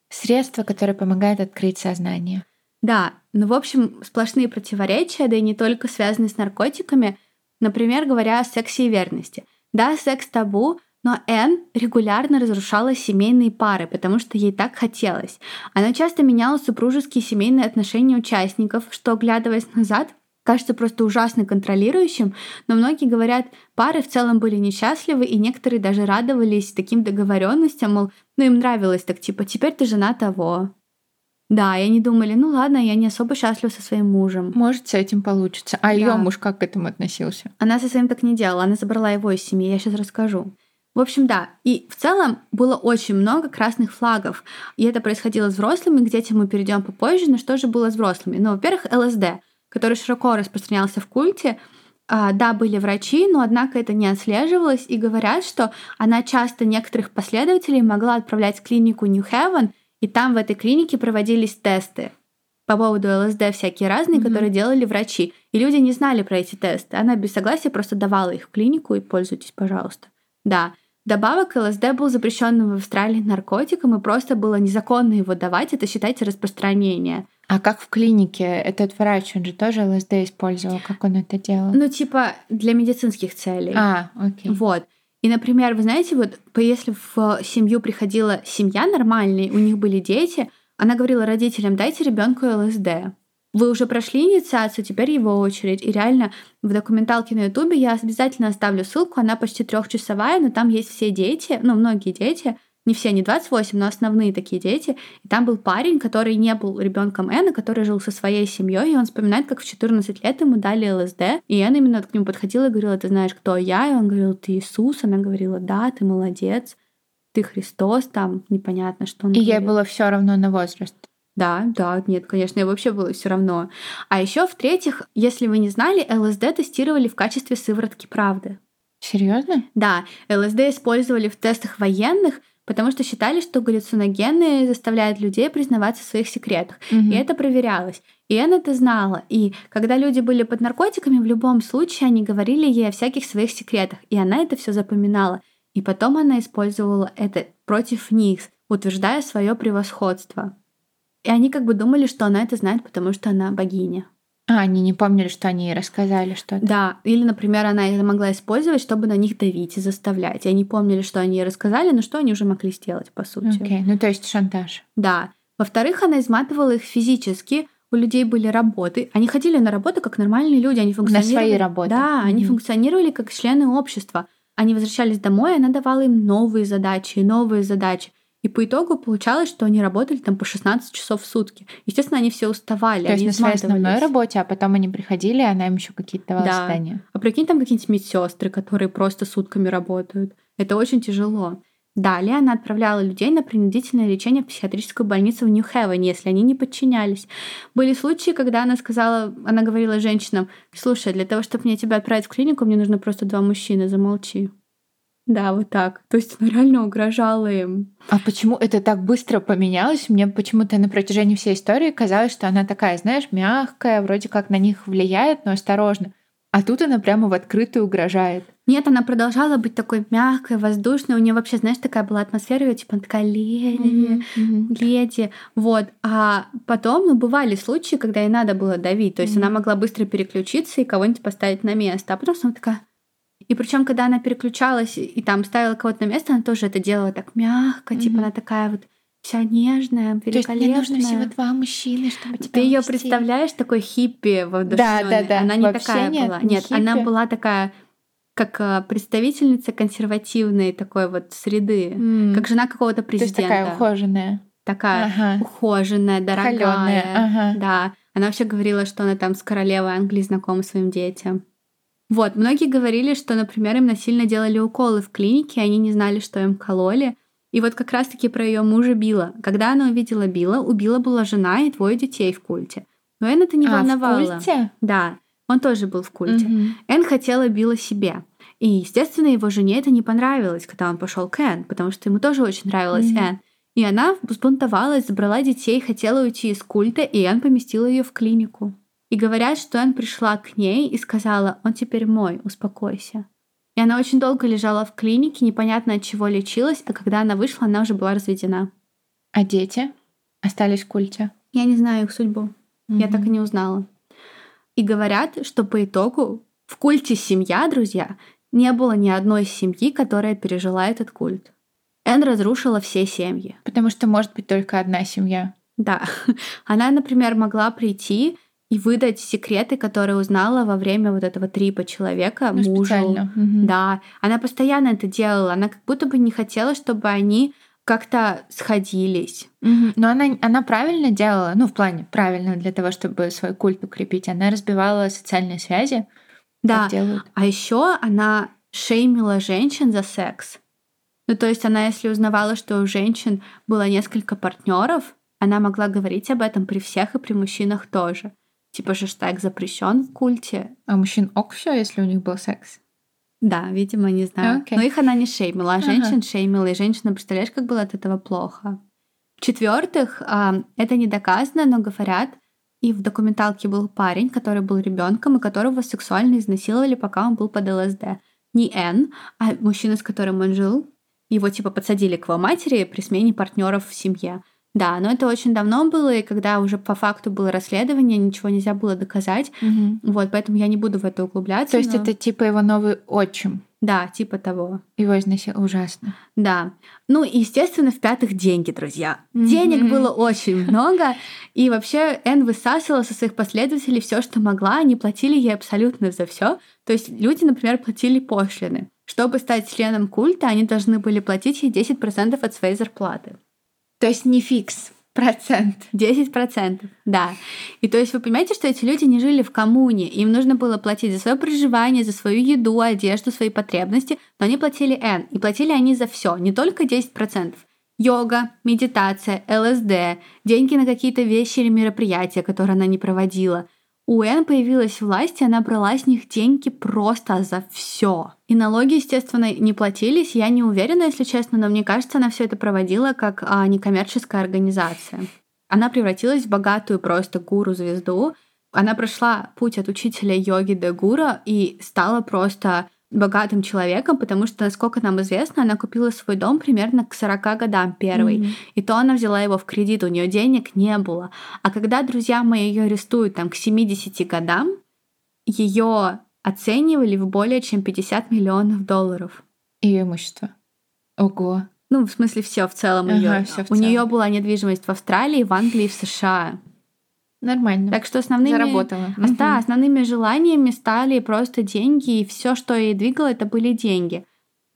Средство, которое помогает открыть сознание. Да, ну, в общем, сплошные противоречия, да и не только связанные с наркотиками. Например, говоря о сексе и верности. Да, секс табу, но Энн регулярно разрушала семейные пары, потому что ей так хотелось. Она часто меняла супружеские семейные отношения участников, что, оглядываясь назад, кажется просто ужасно контролирующим, но многие говорят, пары в целом были несчастливы, и некоторые даже радовались таким договоренностям, мол, ну им нравилось так, типа, теперь ты жена того. Да, и они думали, ну ладно, я не особо счастлива со своим мужем. Может, с этим получится. А Да. ее муж как к этому относился? Она со своим так не делала, она забрала его из семьи, я сейчас расскажу. В общем, да, и в целом было очень много красных флагов. И это происходило с взрослыми, к детям мы перейдем попозже, но что же было с взрослыми? Ну, во-первых, ЛСД, который широко распространялся в культе. А, да, были врачи, но однако это не отслеживалось, и говорят, что она часто некоторых последователей могла отправлять в клинику New Haven, и там в этой клинике проводились тесты по поводу ЛСД всякие разные, Мгм. которые делали врачи. И люди не знали про эти тесты. Она без согласия просто давала их в клинику и пользуйтесь, пожалуйста. Да. Добавок ЛСД был запрещенным в Австралии наркотиком, и просто было незаконно его давать. Это, считайте, распространение. А как в клинике этот врач, он же тоже ЛСД использовал, как он это делал? Ну, типа, для медицинских целей. А, окей. Вот. И, например, вы знаете, вот если в семью приходила семья нормальная, у них были дети, она говорила родителям, дайте ребенку ЛСД. Вы уже прошли инициацию, теперь его очередь. И реально в документалке на Ютубе я обязательно оставлю ссылку, она почти трехчасовая, но там есть все дети, ну, многие дети, не все, не 28, но основные такие дети. И там был парень, который не был ребенком Энны, который жил со своей семьей, и он вспоминает, как в 14 лет ему дали ЛСД. И Энна именно к нему подходила и говорила, ты знаешь, кто я? И он говорил, ты Иисус. Она говорила, да, ты молодец, ты Христос, там непонятно, что он И ей говорил. было все равно на возраст. Да, да, нет, конечно, и вообще было все равно. А еще в-третьих, если вы не знали, ЛСД тестировали в качестве сыворотки правды. Серьезно? Да, ЛСД использовали в тестах военных, потому что считали, что галлюциногены заставляют людей признаваться в своих секретах. И это проверялось. И Энн это знала. И когда люди были под наркотиками, в любом случае они говорили ей о всяких своих секретах. И она это все запоминала. И потом она использовала это против них, утверждая свое превосходство. И они как бы думали, что она это знает, потому что она богиня. А, они не помнили, что они ей рассказали что-то. Да, или, например, она это могла использовать, чтобы на них давить и заставлять. И они помнили, что они ей рассказали, но что они уже могли сделать, по сути. Окей, ну то есть шантаж. Да. Во-вторых, она изматывала их физически. У людей были работы. Они ходили на работу как нормальные люди. Они функционировали... свои работы. Да, они Мгм. функционировали как члены общества. Они возвращались домой, она давала им новые задачи новые задачи. И по итогу получалось, что они работали там по 16 часов в сутки. Естественно, они все уставали, То есть на своей основной работе, а потом они приходили, и она им еще какие-то давала Да. задания. А прикинь, там какие-нибудь медсестры, которые просто сутками работают. Это очень тяжело. Далее она отправляла людей на принудительное лечение в психиатрическую больницу в Нью-Хевене, если они не подчинялись. Были случаи, когда она сказала, она говорила женщинам, слушай, для того, чтобы мне тебя отправить в клинику, мне нужно просто два мужчины, замолчи. Да, вот так. То есть она реально угрожала им. А почему это так быстро поменялось? Мне почему-то на протяжении всей истории казалось, что она такая, знаешь, мягкая, вроде как на них влияет, но осторожно. А тут она прямо в открытую угрожает. Нет, она продолжала быть такой мягкой, воздушной. У нее вообще, знаешь, такая была атмосфера, её, типа, она такая леди, Мгм. леди. Вот. А потом, ну, бывали случаи, когда ей надо было давить. То есть Мгм. она могла быстро переключиться и кого-нибудь поставить на место. А потом снова такая... И причем, когда она переключалась и- и там ставила кого-то на место, она тоже это делала так мягко, типа Мгм. она такая вот вся нежная, То есть мне нужно всего великолепная. два мужчины, чтобы тебя Ты ее представляешь такой хиппи воодушевлённой? Да, да, да. Она не Вообще такая нет, была. не Нет, она хиппи. была такая как э, представительница консервативной такой вот среды, М. как жена какого-то То есть президента. такая ухоженная. такая Ага. ухоженная, дорогая. Холёная, ага. Да. Она вообще говорила, что она там с королевой Англии знакома своим детям. Вот, многие говорили, что, например, им насильно делали уколы в клинике, и они не знали, что им кололи. И вот как раз-таки про ее мужа Билла. Когда она увидела Билла, у Билла была жена и двое детей в культе. Но Энн это не А, в волновало. культе? Да, он тоже был в культе. Мгм. Энн хотела Билла себе. И, естественно, его жене это не понравилось, когда он пошел к Энн, потому что ему тоже очень нравилась Мгм. Энн. И она взбунтовалась, забрала детей, хотела уйти из культа, и Энн поместила ее в клинику. И говорят, что Энн пришла к ней и сказала, он теперь мой, успокойся. И она очень долго лежала в клинике, непонятно от чего лечилась, а когда она вышла, она уже была разведена. А дети остались в культе? Я не знаю их судьбу. Я Мгм. так и не узнала. И говорят, что по итогу в культе семья, друзья, не было ни одной семьи, которая пережила этот культ. Энн разрушила все семьи. Потому что может быть только одна семья. Да. Она, например, могла прийти и выдать секреты, которые узнала во время вот этого трипа человека Ну, мужу. специально. Мгм. Да, она постоянно это делала. Она как будто бы не хотела, чтобы они как-то сходились. Мгм. Но она, она правильно делала, ну, в плане правильно для того, чтобы свой культ укрепить. Она разбивала социальные связи. Да. А еще она шеймила женщин за секс. Ну, то есть она, если узнавала, что у женщин было несколько партнеров, она могла говорить об этом при всех и при мужчинах тоже. Типа хэштег запрещен в культе. А мужчин ок все, если у них был секс? Да, видимо, не знаю. Окей. Но их она не шеймила, а Ага. женщин шеймила. И женщина, представляешь, как было от этого плохо. В-четвертых, а, это не доказано, но говорят, и в документалке был парень, который был ребенком, и которого сексуально изнасиловали, пока он был под ЛСД. Не Н, а мужчина, с которым он жил. Его типа подсадили к его матери при смене партнеров в семье. Да, но это очень давно было, и когда уже по факту было расследование, ничего нельзя было доказать. Мгм. Вот, поэтому я не буду в это углубляться. То есть но- это типа его новый отчим. Да, типа того. Его изнасиловали. Ужасно. Да. Ну и, естественно, в-пятых, деньги, друзья. Мгм. Денег было очень много. И вообще Энн высасывала со своих последователей все, что могла. Они платили ей абсолютно за все. То есть люди, например, платили пошлины. Чтобы стать членом культа, они должны были платить ей 10% от своей зарплаты. То есть не фикс, процент. 10%, да. И то есть вы понимаете, что эти люди не жили в коммуне, им нужно было платить за свое проживание, за свою еду, одежду, свои потребности, но они платили N, и платили они за все, не только 10%. Йога, медитация, ЛСД, деньги на какие-то вещи или мероприятия, которые она не проводила. У Эн появилась власть, и она брала с них деньги просто за все. И налоги, естественно, не платились. Я не уверена, если честно, но мне кажется, она все это проводила как а, некоммерческая организация. Она превратилась в богатую просто гуру-звезду. Она прошла путь от учителя йоги до гуру и стала просто богатым человеком, потому что, насколько нам известно, она купила свой дом примерно к 40 годам первый. Мгм. И то она взяла его в кредит, у нее денег не было. А когда друзья мои ее арестуют там к 70 годам, ее оценивали в более чем 50 миллионов долларов. Ее имущество. Ого. Ну, в смысле, все в целом Ага, ее. в У нее была недвижимость в Австралии, в Англии, в США. Нормально. Так что основными, Заработала. Да, основными желаниями стали просто деньги, и все, что ей двигало, это были деньги.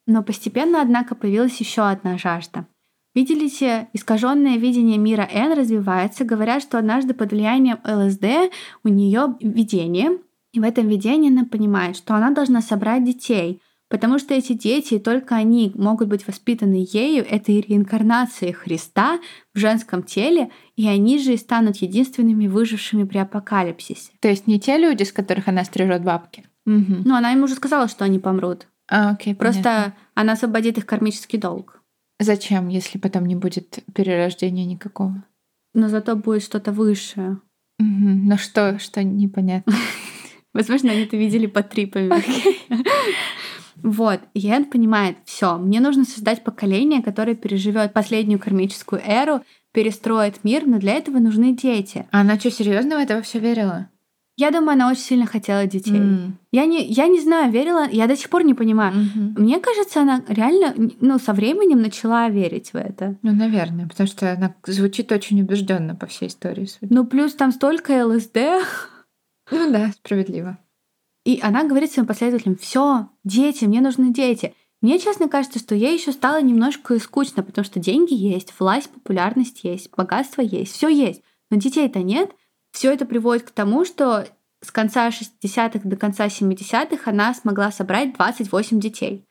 Но постепенно, однако, появилась еще одна жажда. Видите, искаженное видение мира Н развивается. Говорят, что однажды под влиянием ЛСД у нее видение, и в этом видении она понимает, что она должна собрать детей, потому что эти дети, только они могут быть воспитаны ею, это и реинкарнация Христа в женском теле, и они же и станут единственными выжившими при апокалипсисе. То есть не те люди, с которых она стрижет бабки. Мгм. Ну, она им уже сказала, что они помрут. А, окей, Просто понятно. она освободит их кармический долг. Зачем, если потом не будет перерождения никакого? Но зато будет что-то высшее. Мгм. Ну что, что непонятно. Возможно, они это видели под трипами. Вот, и Энн понимает, все, мне нужно создать поколение, которое переживет последнюю кармическую эру, перестроит мир, но для этого нужны дети. А она что, серьезно в это все верила? Я думаю, она очень сильно хотела детей. М. Я, не, я не знаю, верила, я до сих пор не понимаю. Мгм. Мне кажется, она реально, ну, со временем начала верить в это. Ну, наверное, потому что она звучит очень убежденно по всей истории. судя. Ну, плюс там столько ЛСД. Ну да, справедливо. И она говорит своим последователям, все, дети, мне нужны дети. Мне, честно кажется, что ей еще стало немножко скучно, потому что деньги есть, власть, популярность есть, богатство есть, все есть, но детей-то нет. Все это приводит к тому, что с конца 60-х до конца 70-х она смогла собрать 28 детей.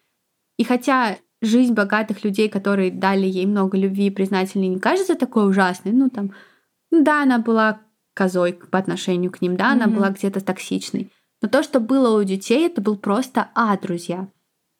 И хотя жизнь богатых людей, которые дали ей много любви и признательной, не кажется такой ужасной, ну там, ну да, она была козой по отношению к ним, да, mm-hmm. она была где-то токсичной. Но то, что было у детей, это был просто а, друзья.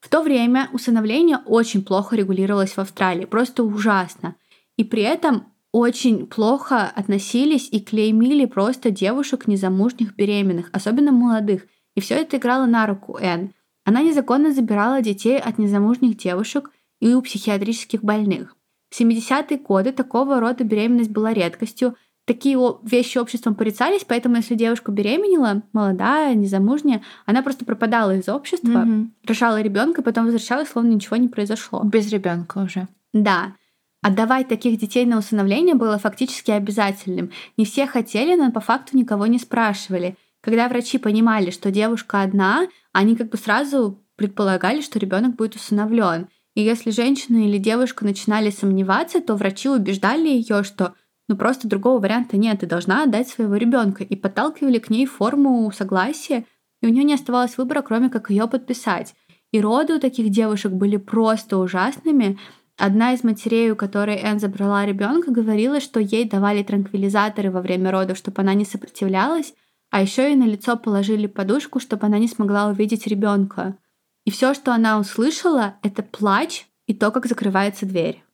В то время усыновление очень плохо регулировалось в Австралии, просто ужасно. И при этом очень плохо относились и клеймили просто девушек незамужних беременных, особенно молодых. И все это играло на руку Энн. Она незаконно забирала детей от незамужних девушек и у психиатрических больных. В 70-е годы такого рода беременность была редкостью. Такие вещи обществом порицались, поэтому если девушка беременела, молодая, незамужняя, она просто пропадала из общества, угу. рожала ребенка, потом возвращалась, словно ничего не произошло. Без ребенка уже. Да. Отдавать таких детей на усыновление было фактически обязательным. Не все хотели, но по факту никого не спрашивали. Когда врачи понимали, что девушка одна, они как бы сразу предполагали, что ребенок будет усыновлен. И если женщина или девушка начинали сомневаться, то врачи убеждали ее, что ну просто другого варианта нет, ты должна отдать своего ребенка, и подталкивали к ней форму согласия, и у нее не оставалось выбора, кроме как ее подписать. И роды у таких девушек были просто ужасными, Одна из матерей, у которой Энн забрала ребенка, говорила, что ей давали транквилизаторы во время родов, чтобы она не сопротивлялась, а еще ей на лицо положили подушку, чтобы она не смогла увидеть ребенка. И все, что она услышала, это плач и то, как закрывается дверь.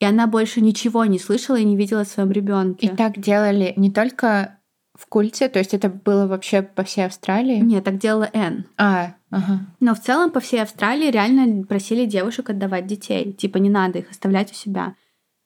И она больше ничего не слышала и не видела в своем ребенке. И так делали не только в культе, то есть это было вообще по всей Австралии? Нет, так делала Энн. А, ага. Но в целом по всей Австралии реально просили девушек отдавать детей. Типа не надо их оставлять у себя.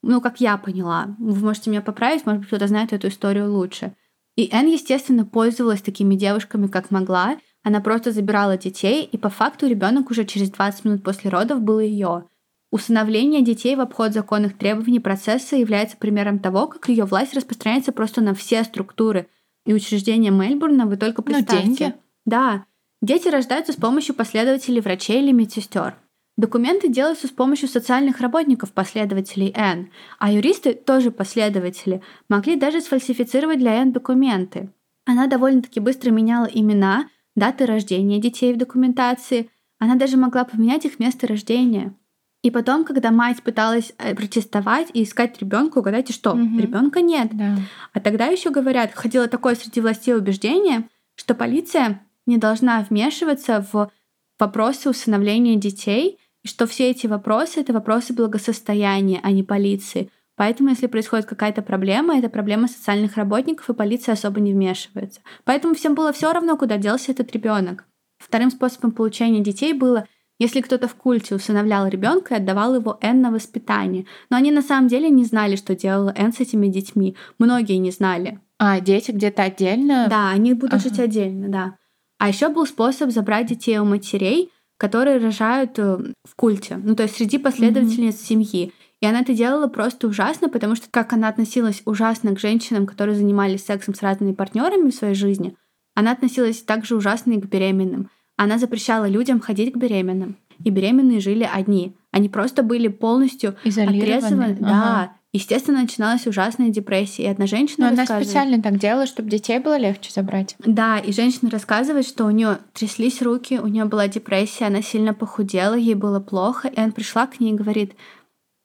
Ну, как я поняла. Вы можете меня поправить, может быть, кто-то знает эту историю лучше. И Энн, естественно, пользовалась такими девушками, как могла. Она просто забирала детей, и по факту ребенок уже через 20 минут после родов был ее. Усыновление детей в обход законных требований процесса является примером того, как ее власть распространяется просто на все структуры – и учреждения Мельбурна, вы только ну, представьте. Ну, деньги. Да. Дети рождаются с помощью последователей врачей или медсестер. Документы делаются с помощью социальных работников, последователей Н, а юристы, тоже последователи, могли даже сфальсифицировать для Н документы. Она довольно-таки быстро меняла имена, даты рождения детей в документации, она даже могла поменять их место рождения. И потом, когда мать пыталась э, протестовать и искать ребенка, угадайте что? Угу. Ребенка нет. Да. А тогда еще говорят, ходило такое среди властей убеждение, что полиция не должна вмешиваться в вопросы усыновления детей, и что все эти вопросы это вопросы благосостояния, а не полиции. Поэтому, если происходит какая-то проблема, это проблема социальных работников, и полиция особо не вмешивается. Поэтому всем было все равно, куда делся этот ребенок. Вторым способом получения детей было если кто-то в культе усыновлял ребенка и отдавал его Энн на воспитание. Но они на самом деле не знали, что делала Энн с этими детьми. Многие не знали. А, дети где-то отдельно? Да, они будут ага. жить отдельно, да. А еще был способ забрать детей у матерей, которые рожают э, в культе, ну то есть среди последовательниц mm-hmm. семьи. И она это делала просто ужасно, потому что как она относилась ужасно к женщинам, которые занимались сексом с разными партнерами в своей жизни, она относилась также ужасно и к беременным. Она запрещала людям ходить к беременным. И беременные жили одни. Они просто были полностью отрезаны. Ага. Да. Естественно, начиналась ужасная депрессия. И одна женщина Но она специально так делала, чтобы детей было легче забрать. Да, и женщина рассказывает, что у нее тряслись руки, у нее была депрессия, она сильно похудела, ей было плохо. И она пришла к ней и говорит,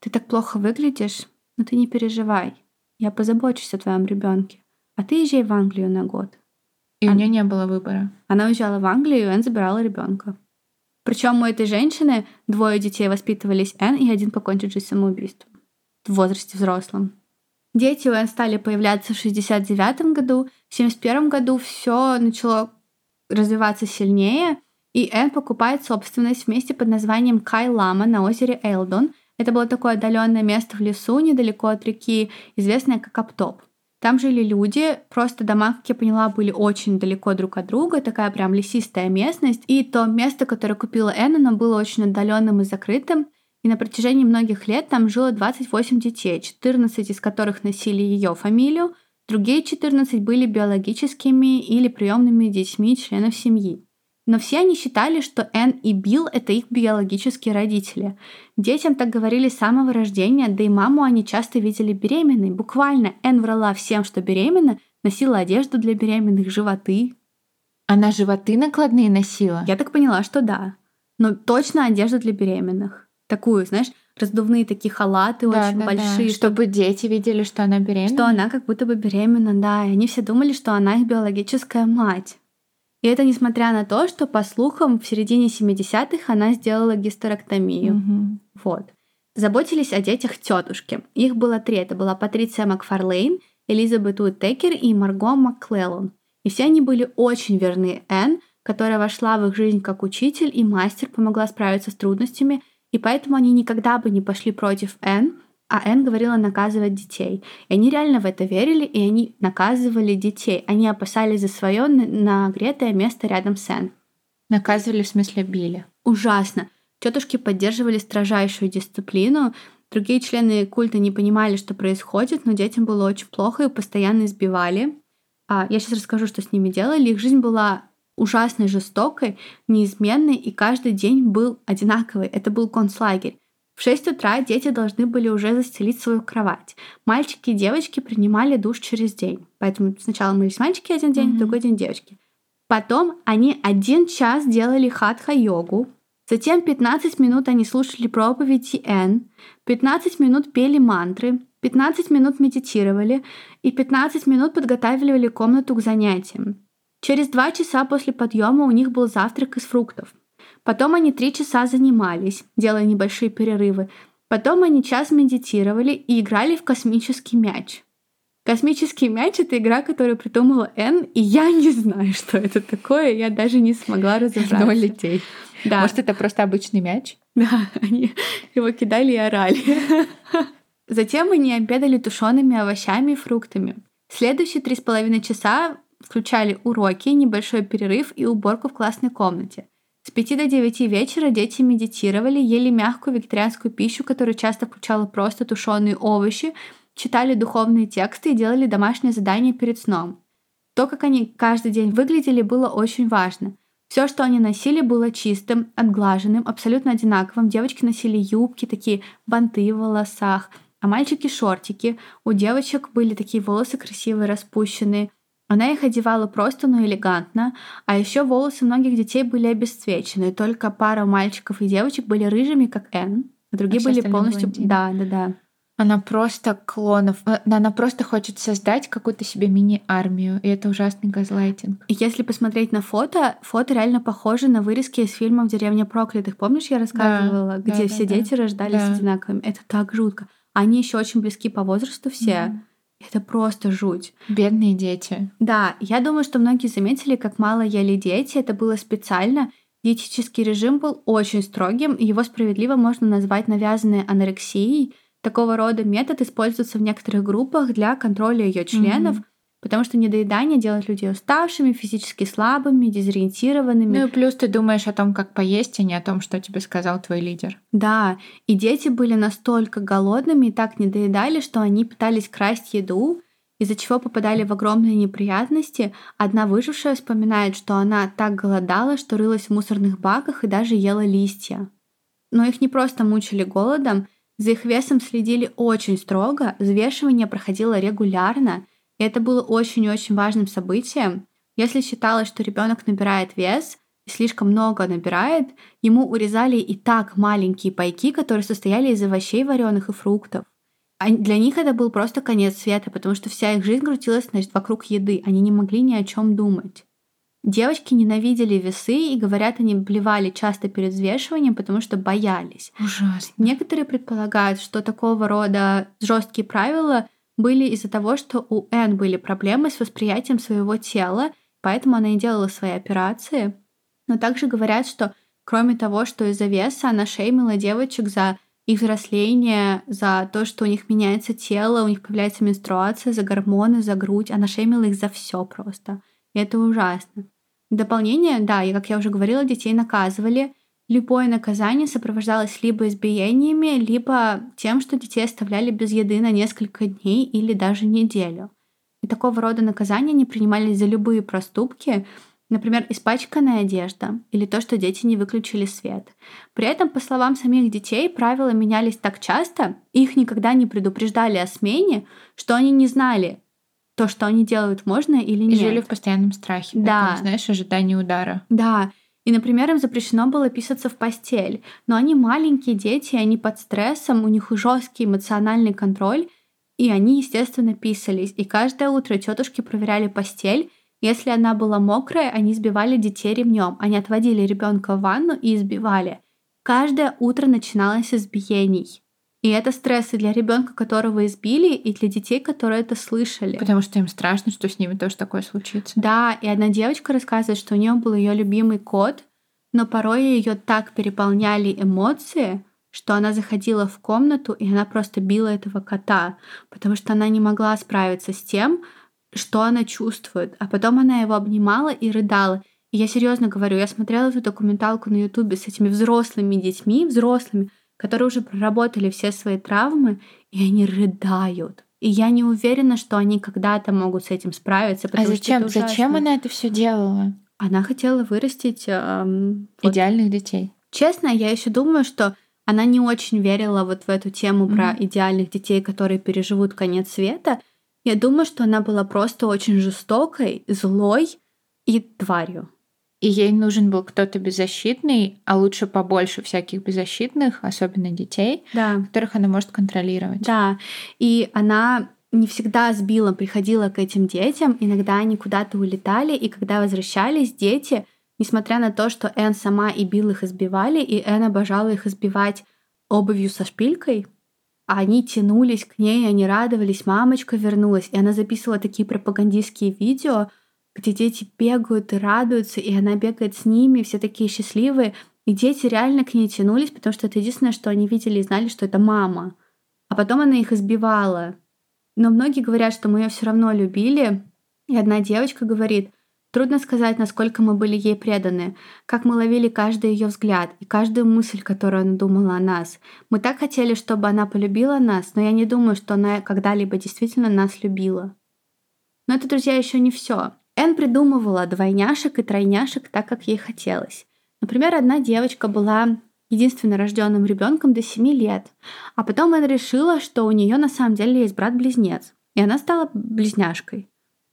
ты так плохо выглядишь, но ты не переживай. Я позабочусь о твоем ребенке. А ты езжай в Англию на год. И у нее не было выбора. Она уезжала в Англию, и Энн забирала ребенка. Причем у этой женщины двое детей воспитывались Энн, и один покончил жизнь самоубийством в возрасте взрослом. Дети у Энн стали появляться в 69 году. В 71 году все начало развиваться сильнее, и Энн покупает собственность в месте под названием Кай-Лама на озере Элдон. Это было такое отдаленное место в лесу, недалеко от реки, известное как Аптоп. Там жили люди, просто дома, как я поняла, были очень далеко друг от друга, такая прям лесистая местность. И то место, которое купила Энн, оно было очень отдаленным и закрытым. И на протяжении многих лет там жило 28 детей, 14 из которых носили ее фамилию, другие 14 были биологическими или приемными детьми членов семьи. Но все они считали, что Энн и Билл — это их биологические родители. Детям так говорили с самого рождения, да и маму они часто видели беременной. Буквально Энн врала всем, что беременна, носила одежду для беременных, животы. Она животы накладные носила? Я так поняла, что да. Но точно одежду для беременных. Такую, знаешь, раздувные такие халаты да, очень да, большие. Да. Чтобы дети видели, что она беременна. Что она как будто бы беременна, да. И они все думали, что она их биологическая мать. И это несмотря на то, что, по слухам, в середине 70-х она сделала гистерэктомию. Угу. Вот. Заботились о детях тетушки. Их было три. Это была Патриция Макфарлейн, Элизабет Уиттекер и Марго Макклеллон. И все они были очень верны Энн, которая вошла в их жизнь как учитель и мастер, помогла справиться с трудностями, и поэтому они никогда бы не пошли против Энн, а Энн говорила наказывать детей. И они реально в это верили, и они наказывали детей. Они опасались за свое нагретое место рядом с Энн. Наказывали в смысле били? Ужасно. Тетушки поддерживали строжайшую дисциплину, другие члены культа не понимали, что происходит, но детям было очень плохо и постоянно избивали. А я сейчас расскажу, что с ними делали. Их жизнь была ужасно жестокой, неизменной, и каждый день был одинаковый. Это был концлагерь. В 6 утра дети должны были уже застелить свою кровать. Мальчики и девочки принимали душ через день. Поэтому сначала мылись мальчики один день, mm-hmm. другой день девочки. Потом они один час делали хатха-йогу. Затем 15 минут они слушали проповеди Н, 15 минут пели мантры, 15 минут медитировали и 15 минут подготавливали комнату к занятиям. Через два часа после подъема у них был завтрак из фруктов. Потом они три часа занимались, делая небольшие перерывы. Потом они час медитировали и играли в космический мяч. Космический мяч — это игра, которую придумала Энн, и я не знаю, что это такое, я даже не смогла разобраться. Ноль детей. Да. Может, это просто обычный мяч? Да, они его кидали и орали. Затем они обедали тушеными овощами и фруктами. Следующие три с половиной часа включали уроки, небольшой перерыв и уборку в классной комнате. С 5 до 9 вечера дети медитировали, ели мягкую вегетарианскую пищу, которая часто включала просто тушеные овощи, читали духовные тексты и делали домашние задания перед сном. То, как они каждый день выглядели, было очень важно. Все, что они носили, было чистым, отглаженным, абсолютно одинаковым. Девочки носили юбки, такие банты в волосах, а мальчики шортики. У девочек были такие волосы красивые, распущенные. Она их одевала просто, но элегантно, а еще волосы многих детей были обесцвечены, только пара мальчиков и девочек были рыжими, как Энн, а другие а были полностью... Блондины. Да, да, да. Она просто клонов, э, она просто хочет создать какую-то себе мини-армию, и это ужасный газлайтинг. Если посмотреть на фото, фото реально похоже на вырезки из фильмов «Деревня проклятых». Помнишь, я рассказывала, да, где да, все да, дети да. рождались да. одинаковыми? Это так жутко. Они еще очень близки по возрасту все. Mm. Это просто жуть. Бедные дети. Да, я думаю, что многие заметили, как мало ели дети. Это было специально. Диетический режим был очень строгим, его справедливо можно назвать навязанной анорексией. Такого рода метод используется в некоторых группах для контроля ее членов. Mm-hmm Потому что недоедание делает людей уставшими, физически слабыми, дезориентированными. Ну и плюс ты думаешь о том, как поесть, а не о том, что тебе сказал твой лидер. Да, и дети были настолько голодными и так недоедали, что они пытались красть еду, из-за чего попадали в огромные неприятности. Одна выжившая вспоминает, что она так голодала, что рылась в мусорных баках и даже ела листья. Но их не просто мучили голодом, за их весом следили очень строго, взвешивание проходило регулярно, и это было очень-очень важным событием. Если считалось, что ребенок набирает вес и слишком много набирает, ему урезали и так маленькие пайки, которые состояли из овощей вареных и фруктов. А для них это был просто конец света, потому что вся их жизнь крутилась значит, вокруг еды. Они не могли ни о чем думать. Девочки ненавидели весы и, говорят, они блевали часто перед взвешиванием, потому что боялись. Ужасно. Некоторые предполагают, что такого рода жесткие правила были из-за того, что у Энн были проблемы с восприятием своего тела, поэтому она и делала свои операции. Но также говорят, что кроме того, что из-за веса она шеймила девочек за их взросление, за то, что у них меняется тело, у них появляется менструация, за гормоны, за грудь. Она шеймила их за все просто. И это ужасно. дополнение, да, и как я уже говорила, детей наказывали, Любое наказание сопровождалось либо избиениями, либо тем, что детей оставляли без еды на несколько дней или даже неделю. И такого рода наказания не принимались за любые проступки, Например, испачканная одежда или то, что дети не выключили свет. При этом, по словам самих детей, правила менялись так часто, их никогда не предупреждали о смене, что они не знали, то, что они делают, можно или нет. И жили в постоянном страхе. Да. Таком, знаешь, ожидании удара. Да. И, например, им запрещено было писаться в постель. Но они маленькие дети, они под стрессом, у них жесткий эмоциональный контроль, и они, естественно, писались. И каждое утро тетушки проверяли постель. Если она была мокрая, они сбивали детей ремнем. Они отводили ребенка в ванну и избивали. Каждое утро начиналось избиений. И это стресс и для ребенка, которого избили, и для детей, которые это слышали. Потому что им страшно, что с ними тоже такое случится. Да, и одна девочка рассказывает, что у нее был ее любимый кот, но порой ее так переполняли эмоции, что она заходила в комнату, и она просто била этого кота, потому что она не могла справиться с тем, что она чувствует. А потом она его обнимала и рыдала. И я серьезно говорю, я смотрела эту документалку на Ютубе с этими взрослыми детьми, взрослыми, которые уже проработали все свои травмы, и они рыдают. И я не уверена, что они когда-то могут с этим справиться. А зачем? Зачем она это все делала? Она хотела вырастить эм, идеальных вот. детей. Честно, я еще думаю, что она не очень верила вот в эту тему mm-hmm. про идеальных детей, которые переживут конец света. Я думаю, что она была просто очень жестокой, злой и тварью и ей нужен был кто-то беззащитный, а лучше побольше всяких беззащитных, особенно детей, да. которых она может контролировать. Да, и она не всегда сбила, приходила к этим детям, иногда они куда-то улетали, и когда возвращались, дети, несмотря на то, что Энн сама и Билл их избивали, и Энн обожала их избивать обувью со шпилькой, они тянулись к ней, они радовались, мамочка вернулась, и она записывала такие пропагандистские видео, где дети бегают и радуются, и она бегает с ними, все такие счастливые. И дети реально к ней тянулись, потому что это единственное, что они видели и знали, что это мама. А потом она их избивала. Но многие говорят, что мы ее все равно любили. И одна девочка говорит, трудно сказать, насколько мы были ей преданы, как мы ловили каждый ее взгляд и каждую мысль, которую она думала о нас. Мы так хотели, чтобы она полюбила нас, но я не думаю, что она когда-либо действительно нас любила. Но это, друзья, еще не все. Эн придумывала двойняшек и тройняшек так, как ей хотелось. Например, одна девочка была единственно рожденным ребенком до 7 лет, а потом Эн решила, что у нее на самом деле есть брат-близнец, и она стала близняшкой.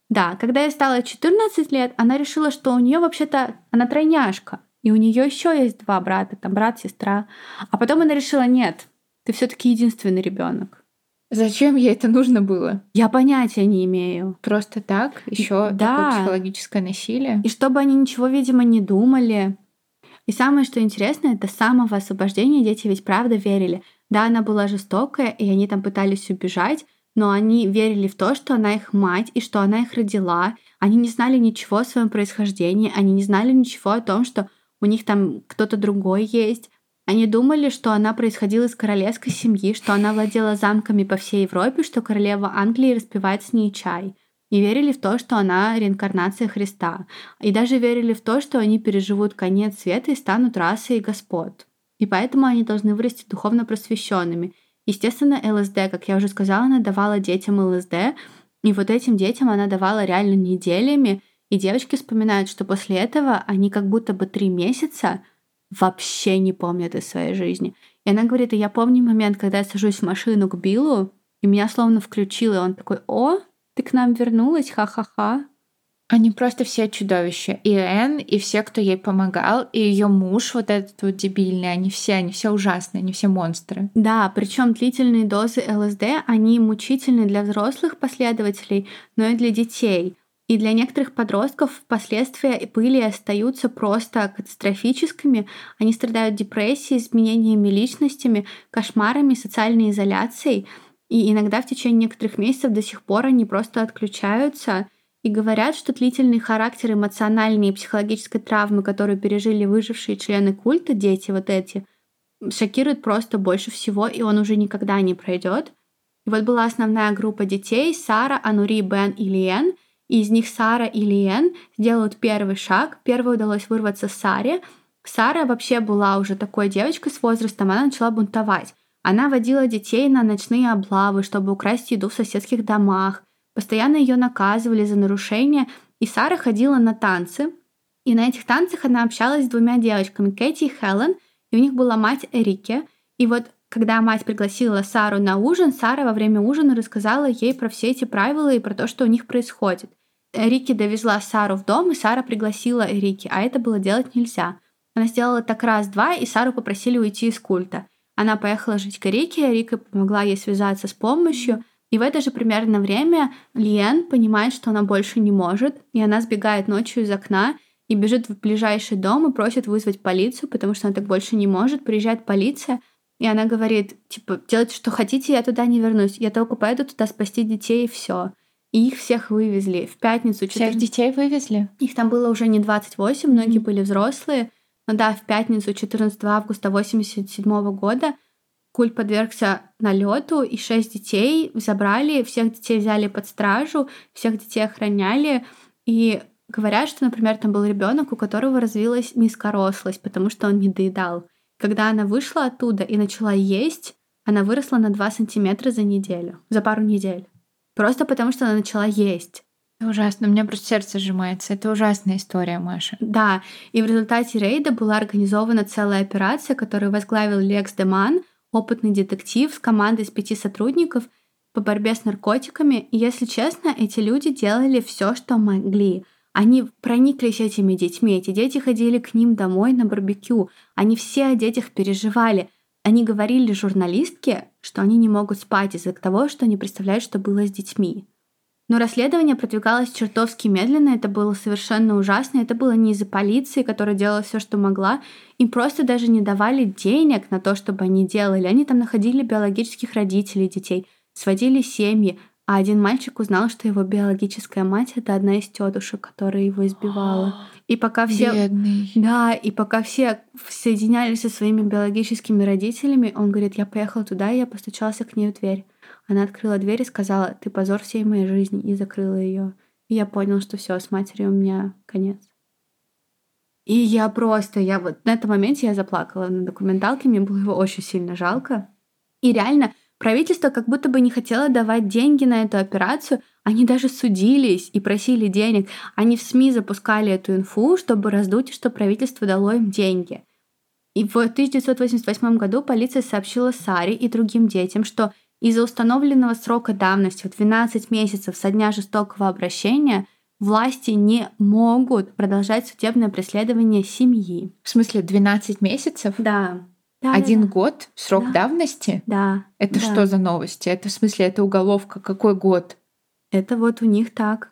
Да, когда ей стало 14 лет, она решила, что у нее вообще-то она тройняшка, и у нее еще есть два брата, там брат, сестра. А потом она решила, нет, ты все-таки единственный ребенок. Зачем ей это нужно было? Я понятия не имею. Просто так? Еще да. такое психологическое насилие? И чтобы они ничего, видимо, не думали. И самое, что интересно, это самого освобождения дети ведь правда верили. Да, она была жестокая, и они там пытались убежать, но они верили в то, что она их мать и что она их родила. Они не знали ничего о своем происхождении, они не знали ничего о том, что у них там кто-то другой есть. Они думали, что она происходила из королевской семьи, что она владела замками по всей Европе, что королева Англии распивает с ней чай. И верили в то, что она реинкарнация Христа. И даже верили в то, что они переживут конец света и станут расой господ. И поэтому они должны вырасти духовно просвещенными. Естественно, ЛСД, как я уже сказала, она давала детям ЛСД, и вот этим детям она давала реально неделями, и девочки вспоминают, что после этого они как будто бы три месяца вообще не помнят из своей жизни. И она говорит, я помню момент, когда я сажусь в машину к Биллу, и меня словно включило, и он такой, о, ты к нам вернулась, ха-ха-ха. Они просто все чудовища. И Энн, и все, кто ей помогал, и ее муж вот этот вот дебильный, они все, они все ужасные, они все монстры. Да, причем длительные дозы ЛСД, они мучительны для взрослых последователей, но и для детей. И для некоторых подростков последствия пыли остаются просто катастрофическими. Они страдают депрессией, изменениями личностями, кошмарами, социальной изоляцией. И иногда в течение некоторых месяцев до сих пор они просто отключаются и говорят, что длительный характер эмоциональной и психологической травмы, которую пережили выжившие члены культа, дети вот эти, шокирует просто больше всего, и он уже никогда не пройдет. И вот была основная группа детей — Сара, Анури, Бен и Лиен — и из них Сара и Лиен сделают первый шаг. Первой удалось вырваться Саре. Сара вообще была уже такой девочкой с возрастом, она начала бунтовать. Она водила детей на ночные облавы, чтобы украсть еду в соседских домах. Постоянно ее наказывали за нарушения, и Сара ходила на танцы. И на этих танцах она общалась с двумя девочками, Кэти и Хелен, и у них была мать Эрике. И вот когда мать пригласила Сару на ужин, Сара во время ужина рассказала ей про все эти правила и про то, что у них происходит. Рики довезла Сару в дом, и Сара пригласила Рики, а это было делать нельзя. Она сделала так раз-два, и Сару попросили уйти из культа. Она поехала жить к Рике, Рика помогла ей связаться с помощью, и в это же примерно время Лиен понимает, что она больше не может, и она сбегает ночью из окна и бежит в ближайший дом и просит вызвать полицию, потому что она так больше не может. Приезжает полиция, и она говорит, типа, делайте, что хотите, я туда не вернусь. Я только поеду туда спасти детей, и все. И их всех вывезли в пятницу. 14... Всех детей вывезли? Их там было уже не 28, многие mm-hmm. были взрослые. Но да, в пятницу 14 августа 87 года культ подвергся налету, и шесть детей забрали, всех детей взяли под стражу, всех детей охраняли. И говорят, что, например, там был ребенок, у которого развилась низкорослость, потому что он не доедал. Когда она вышла оттуда и начала есть, она выросла на 2 сантиметра за неделю, за пару недель. Просто потому, что она начала есть. Это ужасно, у меня просто сердце сжимается. Это ужасная история, Маша. Да, и в результате рейда была организована целая операция, которую возглавил Лекс Деман, опытный детектив с командой из пяти сотрудников по борьбе с наркотиками. И, если честно, эти люди делали все, что могли. Они прониклись этими детьми, эти дети ходили к ним домой на барбекю, они все о детях переживали. Они говорили журналистке, что они не могут спать из-за того, что не представляют, что было с детьми. Но расследование продвигалось чертовски медленно, это было совершенно ужасно, это было не из-за полиции, которая делала все, что могла, им просто даже не давали денег на то, чтобы они делали. Они там находили биологических родителей детей, сводили семьи, а один мальчик узнал, что его биологическая мать это одна из тетушек, которая его избивала. И пока все, Бедный. да, и пока все соединялись со своими биологическими родителями, он говорит, я поехал туда, и я постучался к ней в дверь. Она открыла дверь и сказала, ты позор всей моей жизни, и закрыла ее. И я понял, что все, с матерью у меня конец. И я просто, я вот на этом моменте я заплакала на документалке, мне было его очень сильно жалко. И реально, Правительство как будто бы не хотело давать деньги на эту операцию, они даже судились и просили денег. Они в СМИ запускали эту инфу, чтобы раздуть, что правительство дало им деньги. И в 1988 году полиция сообщила Саре и другим детям, что из-за установленного срока давности в 12 месяцев со дня жестокого обращения власти не могут продолжать судебное преследование семьи. В смысле 12 месяцев? Да. Да, Один да, год срок да. давности? Да. Это да. что за новости? Это в смысле, это уголовка? Какой год? Это вот у них так.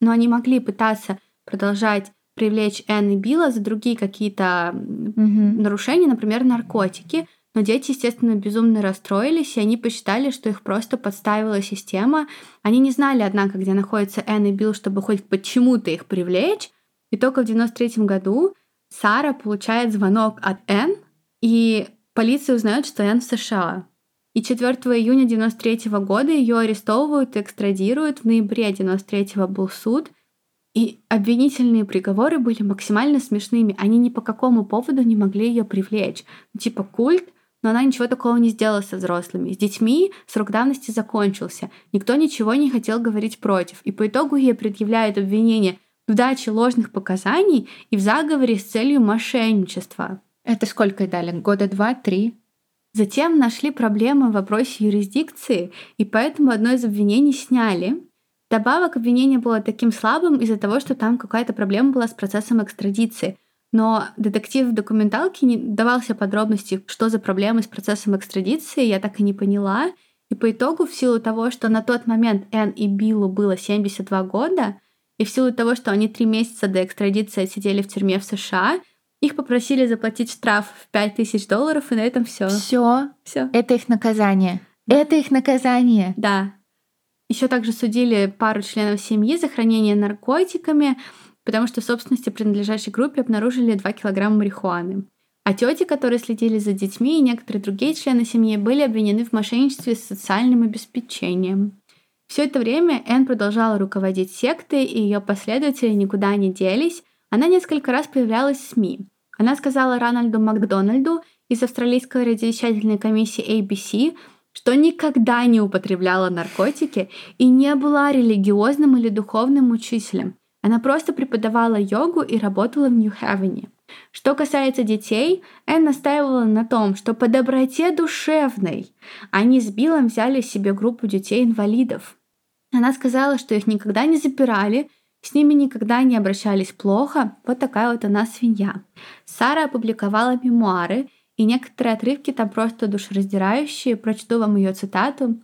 Но они могли пытаться продолжать привлечь Энн и Билла за другие какие-то угу. нарушения, например, наркотики. Но дети, естественно, безумно расстроились, и они посчитали, что их просто подставила система. Они не знали, однако, где находятся Энн и Билл, чтобы хоть почему-то их привлечь. И только в 93 году Сара получает звонок от Энн, и полиция узнает, что Энн в США. И 4 июня 93 года ее арестовывают и экстрадируют. В ноябре 93 был суд. И обвинительные приговоры были максимально смешными. Они ни по какому поводу не могли ее привлечь. Ну, типа культ, но она ничего такого не сделала со взрослыми. С детьми срок давности закончился. Никто ничего не хотел говорить против. И по итогу ей предъявляют обвинение в даче ложных показаний и в заговоре с целью мошенничества. Это сколько дали? Года два-три? Затем нашли проблемы в вопросе юрисдикции, и поэтому одно из обвинений сняли. Добавок обвинение было таким слабым из-за того, что там какая-то проблема была с процессом экстрадиции. Но детектив в документалке не давался подробности, что за проблемы с процессом экстрадиции, я так и не поняла. И по итогу, в силу того, что на тот момент Энн и Биллу было 72 года, и в силу того, что они три месяца до экстрадиции сидели в тюрьме в США, их попросили заплатить штраф в 5000 долларов, и на этом все. Все. Все. Это их наказание. Это их наказание. Да. Еще также судили пару членов семьи за хранение наркотиками, потому что в собственности принадлежащей группе обнаружили 2 килограмма марихуаны. А тети, которые следили за детьми, и некоторые другие члены семьи были обвинены в мошенничестве с социальным обеспечением. Все это время Энн продолжала руководить сектой, и ее последователи никуда не делись, она несколько раз появлялась в СМИ. Она сказала Рональду Макдональду из австралийской радиовещательной комиссии ABC, что никогда не употребляла наркотики и не была религиозным или духовным учителем. Она просто преподавала йогу и работала в Нью-Хевене. Что касается детей, Энн настаивала на том, что по доброте душевной они с Биллом взяли себе группу детей-инвалидов. Она сказала, что их никогда не запирали, с ними никогда не обращались плохо. Вот такая вот она свинья. Сара опубликовала мемуары, и некоторые отрывки там просто душераздирающие. Прочту вам ее цитату.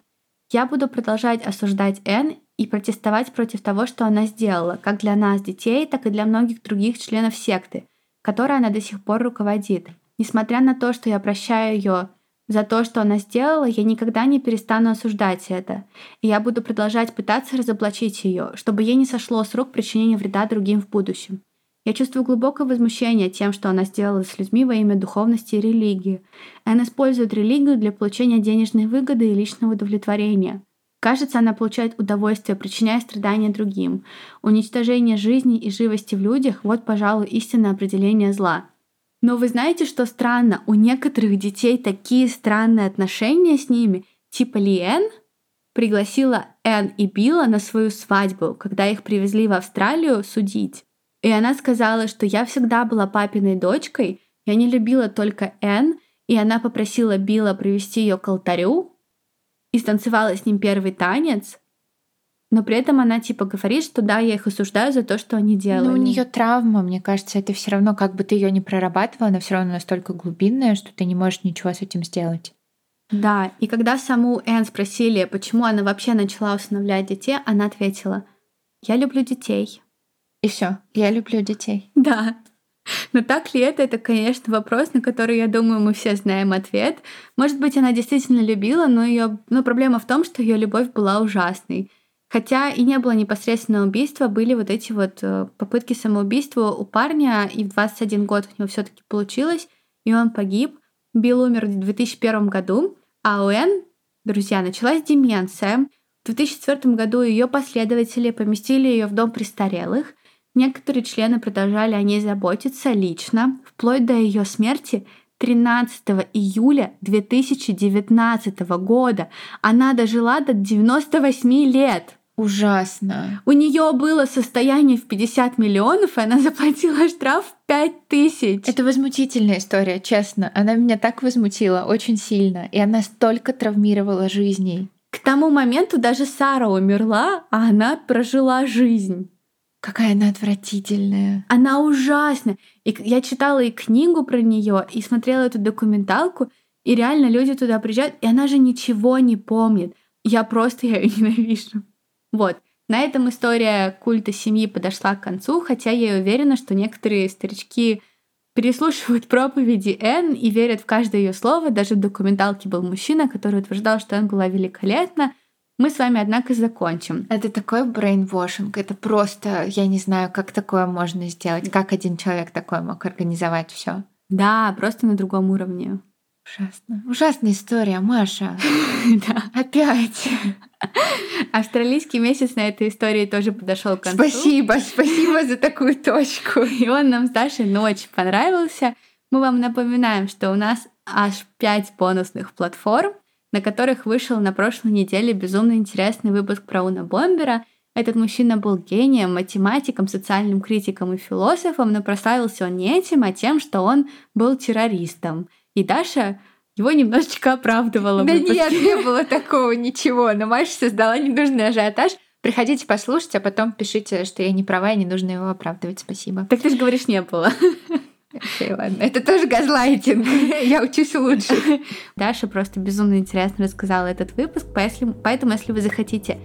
«Я буду продолжать осуждать Энн и протестовать против того, что она сделала, как для нас, детей, так и для многих других членов секты, которой она до сих пор руководит. Несмотря на то, что я прощаю ее за то, что она сделала, я никогда не перестану осуждать это. И я буду продолжать пытаться разоблачить ее, чтобы ей не сошло с рук причинение вреда другим в будущем. Я чувствую глубокое возмущение тем, что она сделала с людьми во имя духовности и религии. Она использует религию для получения денежной выгоды и личного удовлетворения. Кажется, она получает удовольствие, причиняя страдания другим. Уничтожение жизни и живости в людях – вот, пожалуй, истинное определение зла. Но вы знаете, что странно? У некоторых детей такие странные отношения с ними. Типа Лиэн пригласила Энн и Билла на свою свадьбу, когда их привезли в Австралию судить. И она сказала, что я всегда была папиной дочкой, я не любила только Энн, и она попросила Билла привести ее к алтарю, и станцевала с ним первый танец, но при этом она типа говорит, что да, я их осуждаю за то, что они делали. Но у нее травма, мне кажется, это все равно, как бы ты ее не прорабатывала, она все равно настолько глубинная, что ты не можешь ничего с этим сделать. Да, и когда саму Энн спросили, почему она вообще начала усыновлять детей, она ответила, я люблю детей. И все, я люблю детей. Да. Но так ли это? Это, конечно, вопрос, на который, я думаю, мы все знаем ответ. Может быть, она действительно любила, но ее, но проблема в том, что ее любовь была ужасной. Хотя и не было непосредственного убийства, были вот эти вот э, попытки самоубийства у парня, и в 21 год у него все таки получилось, и он погиб. Билл умер в 2001 году, а у Энн, друзья, началась деменция. В 2004 году ее последователи поместили ее в дом престарелых, Некоторые члены продолжали о ней заботиться лично, вплоть до ее смерти 13 июля 2019 года. Она дожила до 98 лет. Ужасно. У нее было состояние в 50 миллионов, и она заплатила штраф 5 тысяч. Это возмутительная история, честно. Она меня так возмутила очень сильно. И она столько травмировала жизней. К тому моменту даже Сара умерла, а она прожила жизнь. Какая она отвратительная. Она ужасная. И я читала и книгу про нее, и смотрела эту документалку, и реально люди туда приезжают, и она же ничего не помнит. Я просто ее ненавижу. Вот. На этом история культа семьи подошла к концу, хотя я уверена, что некоторые старички переслушивают проповеди Энн и верят в каждое ее слово. Даже в документалке был мужчина, который утверждал, что Энн была великолепна. Мы с вами, однако, закончим. Это такой брейнвошинг. Это просто, я не знаю, как такое можно сделать. Как один человек такой мог организовать все. Да, просто на другом уровне. Ужасно. Ужасная история, Маша. Да. Опять. Австралийский месяц на этой истории тоже подошел к концу. Спасибо, спасибо за такую точку. И он нам с Дашей очень понравился. Мы вам напоминаем, что у нас аж 5 бонусных платформ на которых вышел на прошлой неделе безумно интересный выпуск про Уна Бомбера. Этот мужчина был гением, математиком, социальным критиком и философом, но прославился он не этим, а тем, что он был террористом. И Даша его немножечко оправдывала. Да нет, не было такого ничего. Но Маша создала ненужный ажиотаж. Приходите послушать, а потом пишите, что я не права и не нужно его оправдывать. Спасибо. Так ты же говоришь, не было. Окей, ладно. Это тоже газлайтинг. Я учусь лучше. Даша просто безумно интересно рассказала этот выпуск, поэтому, если вы захотите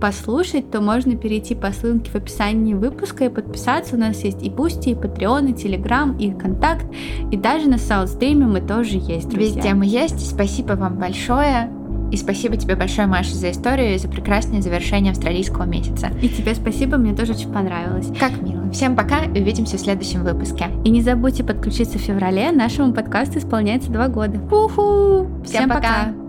послушать, то можно перейти по ссылке в описании выпуска и подписаться. У нас есть и Boosty, и Patreon, и Telegram, и Контакт, и даже на SoundStream е мы тоже есть, друзья. Везде мы есть. Спасибо вам большое. И спасибо тебе большое, Маша, за историю и за прекрасное завершение австралийского месяца. И тебе спасибо, мне тоже очень понравилось. Как мило. Всем пока и увидимся в следующем выпуске. И не забудьте подключиться в феврале. Нашему подкасту исполняется два года. Уху! Всем, Всем пока. пока.